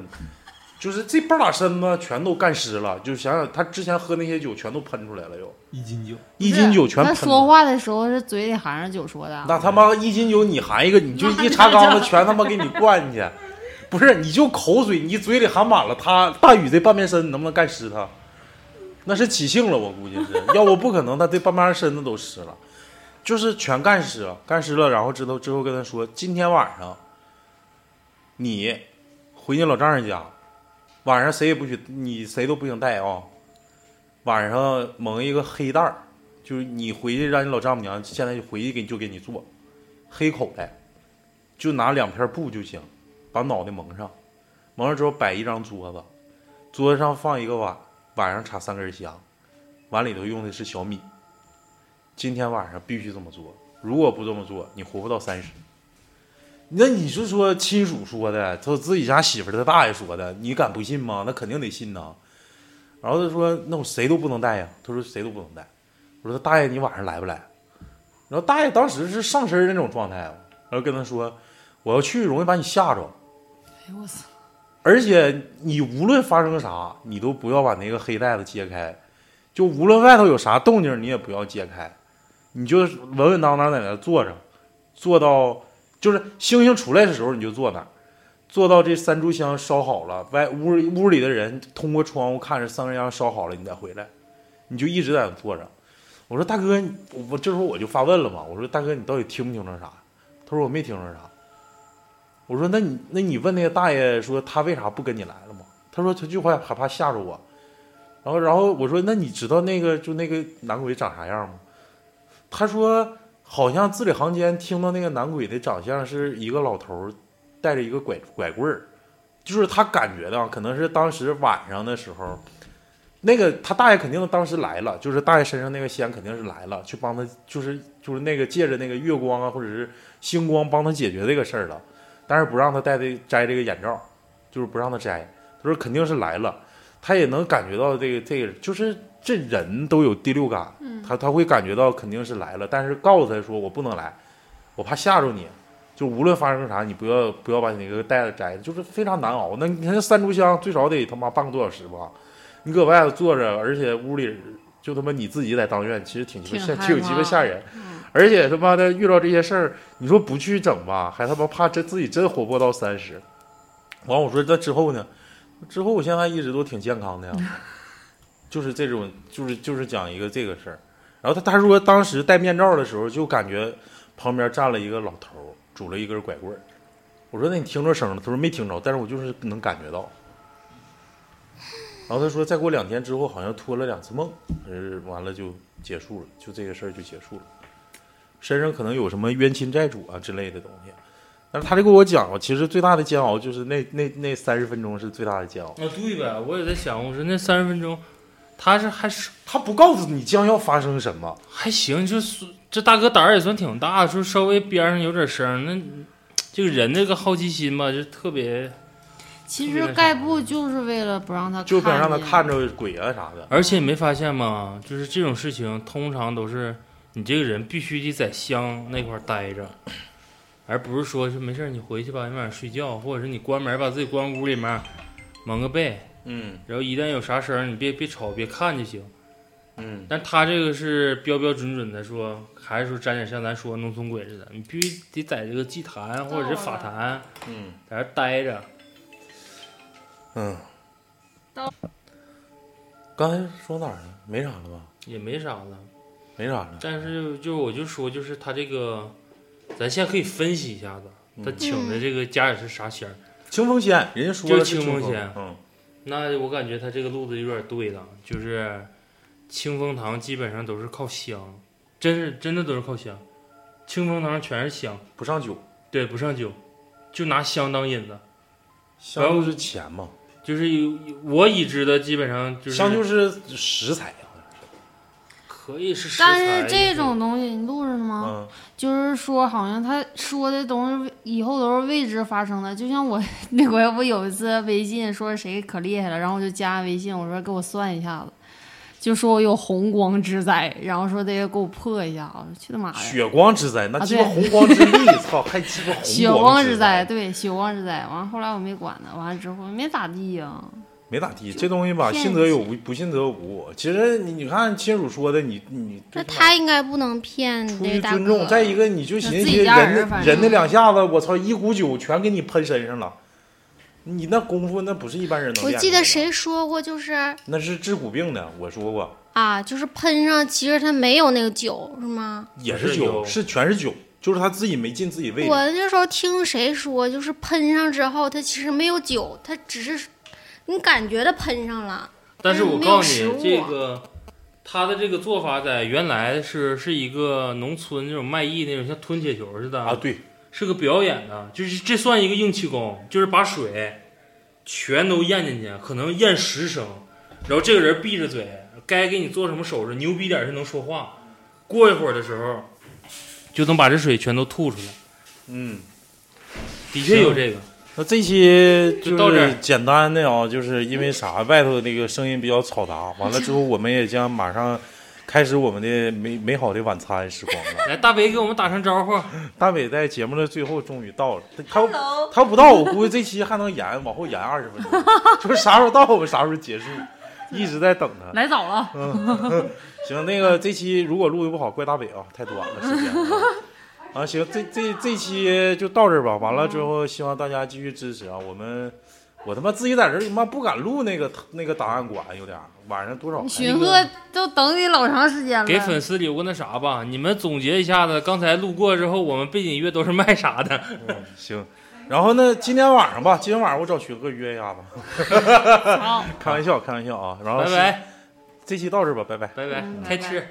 就是这半拉身子全都干湿了，就想想他之前喝那些酒全都喷出来了，又。一斤酒，一斤酒全那喷他说话的时候是嘴里含着酒说的。那他妈一斤酒你含一个，你就一茶缸子全他妈给你灌进去，不是你就口水，你嘴里含满了，他大宇这半边身能不能干湿他？那是起兴了，我估计是，要不不可能他这半边身子都湿了，就是全干湿了，干湿了，然后之后之后跟他说，今天晚上你回你老丈人家，晚上谁也不许，你谁都不行带啊，晚上蒙一个黑袋儿。就是你回去让你老丈母娘现在就回去给你就给你做，黑口袋，就拿两片布就行，把脑袋蒙上，蒙上之后摆一张桌子，桌子上放一个碗，碗上插三根香，碗里头用的是小米。今天晚上必须这么做，如果不这么做，你活不到三十。那你是说亲属说的，他自己家媳妇儿他大爷说的，你敢不信吗？那肯定得信呐。然后他说：“那我谁都不能带呀。”他说：“谁都不能带。”我说大爷，你晚上来不来？然后大爷当时是上身那种状态，然后跟他说，我要去容易把你吓着，哎呦我操！而且你无论发生啥，你都不要把那个黑袋子揭开，就无论外头有啥动静，你也不要揭开，你就稳稳当当在那坐着，坐到就是星星出来的时候你就坐那儿，坐到这三炷香烧好了，外屋屋里的人通过窗户看着三根香烧好了，你再回来，你就一直在那坐着。我说大哥，我我这时候我就发问了嘛，我说大哥，你到底听没听着啥？他说我没听着啥。我说那你那你问那个大爷说他为啥不跟你来了吗？他说他就怕害怕吓着我。然后然后我说那你知道那个就那个男鬼长啥样吗？他说好像字里行间听到那个男鬼的长相是一个老头儿带着一个拐拐棍儿，就是他感觉的，可能是当时晚上的时候，那个他大爷肯定当时来了，就是大爷身上那个仙肯定是来了，去帮他，就是就是那个借着那个月光啊，或者是星光帮他解决这个事儿了，但是不让他戴这摘这个眼罩，就是不让他摘，他说肯定是来了，他也能感觉到这个这个，就是这人都有第六感，他他会感觉到肯定是来了，但是告诉他说我不能来，我怕吓着你。就无论发生啥，你不要不要把你那个袋子摘，就是非常难熬。那你看三炷香最少得他妈半个多小时吧？你搁外头坐着，而且屋里就他妈你自己在当院，其实挺鸡巴吓，挺挺鸡巴吓人。而且他妈的遇到这些事儿，你说不去整吧，还他妈怕真自己真活不到三十。完我说那之后呢？之后我现在一直都挺健康的呀，就是这种，就是就是讲一个这个事儿。然后他他说当时戴面罩的时候，就感觉旁边站了一个老头，拄了一根拐棍儿。我说那你听着声了？他说没听着，但是我就是能感觉到。然后他说再过两天之后，好像托了两次梦，完了就结束了，就这个事儿就结束了。身上可能有什么冤亲债主啊之类的东西。但是他就跟我讲，其实最大的煎熬就是那那那三十分钟是最大的煎熬。啊，对呗，我也在想，我说那三十分钟，他是还是他不告诉你将要发生什么，还行，就是这大哥胆儿也算挺大，说稍微边上有点声儿，那这个人这个好奇心吧，就特别，其实盖布就是为了不让他就想让他看着鬼啊啥的。而且你没发现吗？就是这种事情通常都是你这个人必须得在乡那块儿待着，而不是说是没事儿你回去吧，你晚上睡觉，或者是你关门把自己关屋里面蒙个被，嗯然后一旦有啥声儿你别别吵别看就行。嗯，但他这个是标标准准的说，还是说沾点像咱说农村鬼似的，你必须得在这个祭坛或者是法坛，嗯在这儿待着。嗯到。刚才说哪儿了？没啥了吧？也没啥了，没啥了。但是就我就说，就是他这个，咱现在可以分析一下子，他请的这个家也是啥仙儿。清风仙，人家说就是的是清风仙嗯，那我感觉他这个路子有点对了，就是清风堂基本上都是靠香，真是真的都是靠香，清风堂全是香，不上酒，对，不上酒，就拿香当引子。香就是钱嘛，就是有我已知的，基本上就是香就是食材啊。可以是食但，是这种东西你录着呢吗？嗯，就是说，好像他说的东西以后都是未知发生的。就像我 [LAUGHS] 那回我有一次微信说谁可厉害了，然后我就加微信，我说给我算一下子，就说我有红光之灾，然后说得给我破一下啊！去他妈的！血光之灾，那啊鸡巴红光之力，操，[LAUGHS] 还鸡巴红血光光之灾灾，，对，血光之灾。完后来我没管他，完了之后没咋地呀、没咋地。这东西吧，信则有，不信则无。其实你你看亲属说的，你你那他应该不能骗出。于尊重，再一个你就寻思人人那人那两下子，我操，一股酒全给你喷身上了。你那功夫那不是一般人能我记得谁说过，就是那是治骨病的，我说过，啊，就是喷上，其实他没有那个酒，是吗？也是酒，是全是酒，就是他自己没进自己胃里。我那时候听谁说，就是喷上之后，他其实没有酒，他只是你感觉的喷上了。但是我告诉你，这个他的这个做法在原来是是一个农村那种卖艺那种像吞铁球似的啊，，对，是个表演的，就是这算一个硬气功，就是把水全都咽进去，可能咽十升，然后这个人闭着嘴，该给你做什么手势，牛逼点儿是能说话，过一会儿的时候就能把这水全都吐出来，嗯。的确有这个。那这期就到这儿是简单的啊，就是因为啥，外头那个声音比较嘈杂，完了之后我们也将马上开始我们的美美好的晚餐时光了。[LAUGHS] 来，大伟给我们打声招呼。大伟在节目的最后终于到了，他他不到，我估计这期还能延，往后延二十分钟，[LAUGHS] 就是啥时候到我们啥时候结束，一直在等他。来早了，嗯行，那个这期如果录的不好，怪大伟啊，太短了时间。[LAUGHS] 啊，行，这这这期就到这儿吧。完了之后，希望大家继续支持啊。我们我他妈自己在这儿他妈不敢录那个那个档案馆，有点儿晚上多少？巡鹤都等你老长时间了。给粉丝留个那啥吧，你们总结一下子，刚才路过之后，我们背景音乐都是卖啥的？[LAUGHS] 嗯，行，然后呢，今天晚上吧，今天晚上我找学哥约一下子，好，[LAUGHS] 开玩笑，开玩笑啊。然后拜拜这期到这儿吧，拜拜。拜拜嗯，开拜拜吃。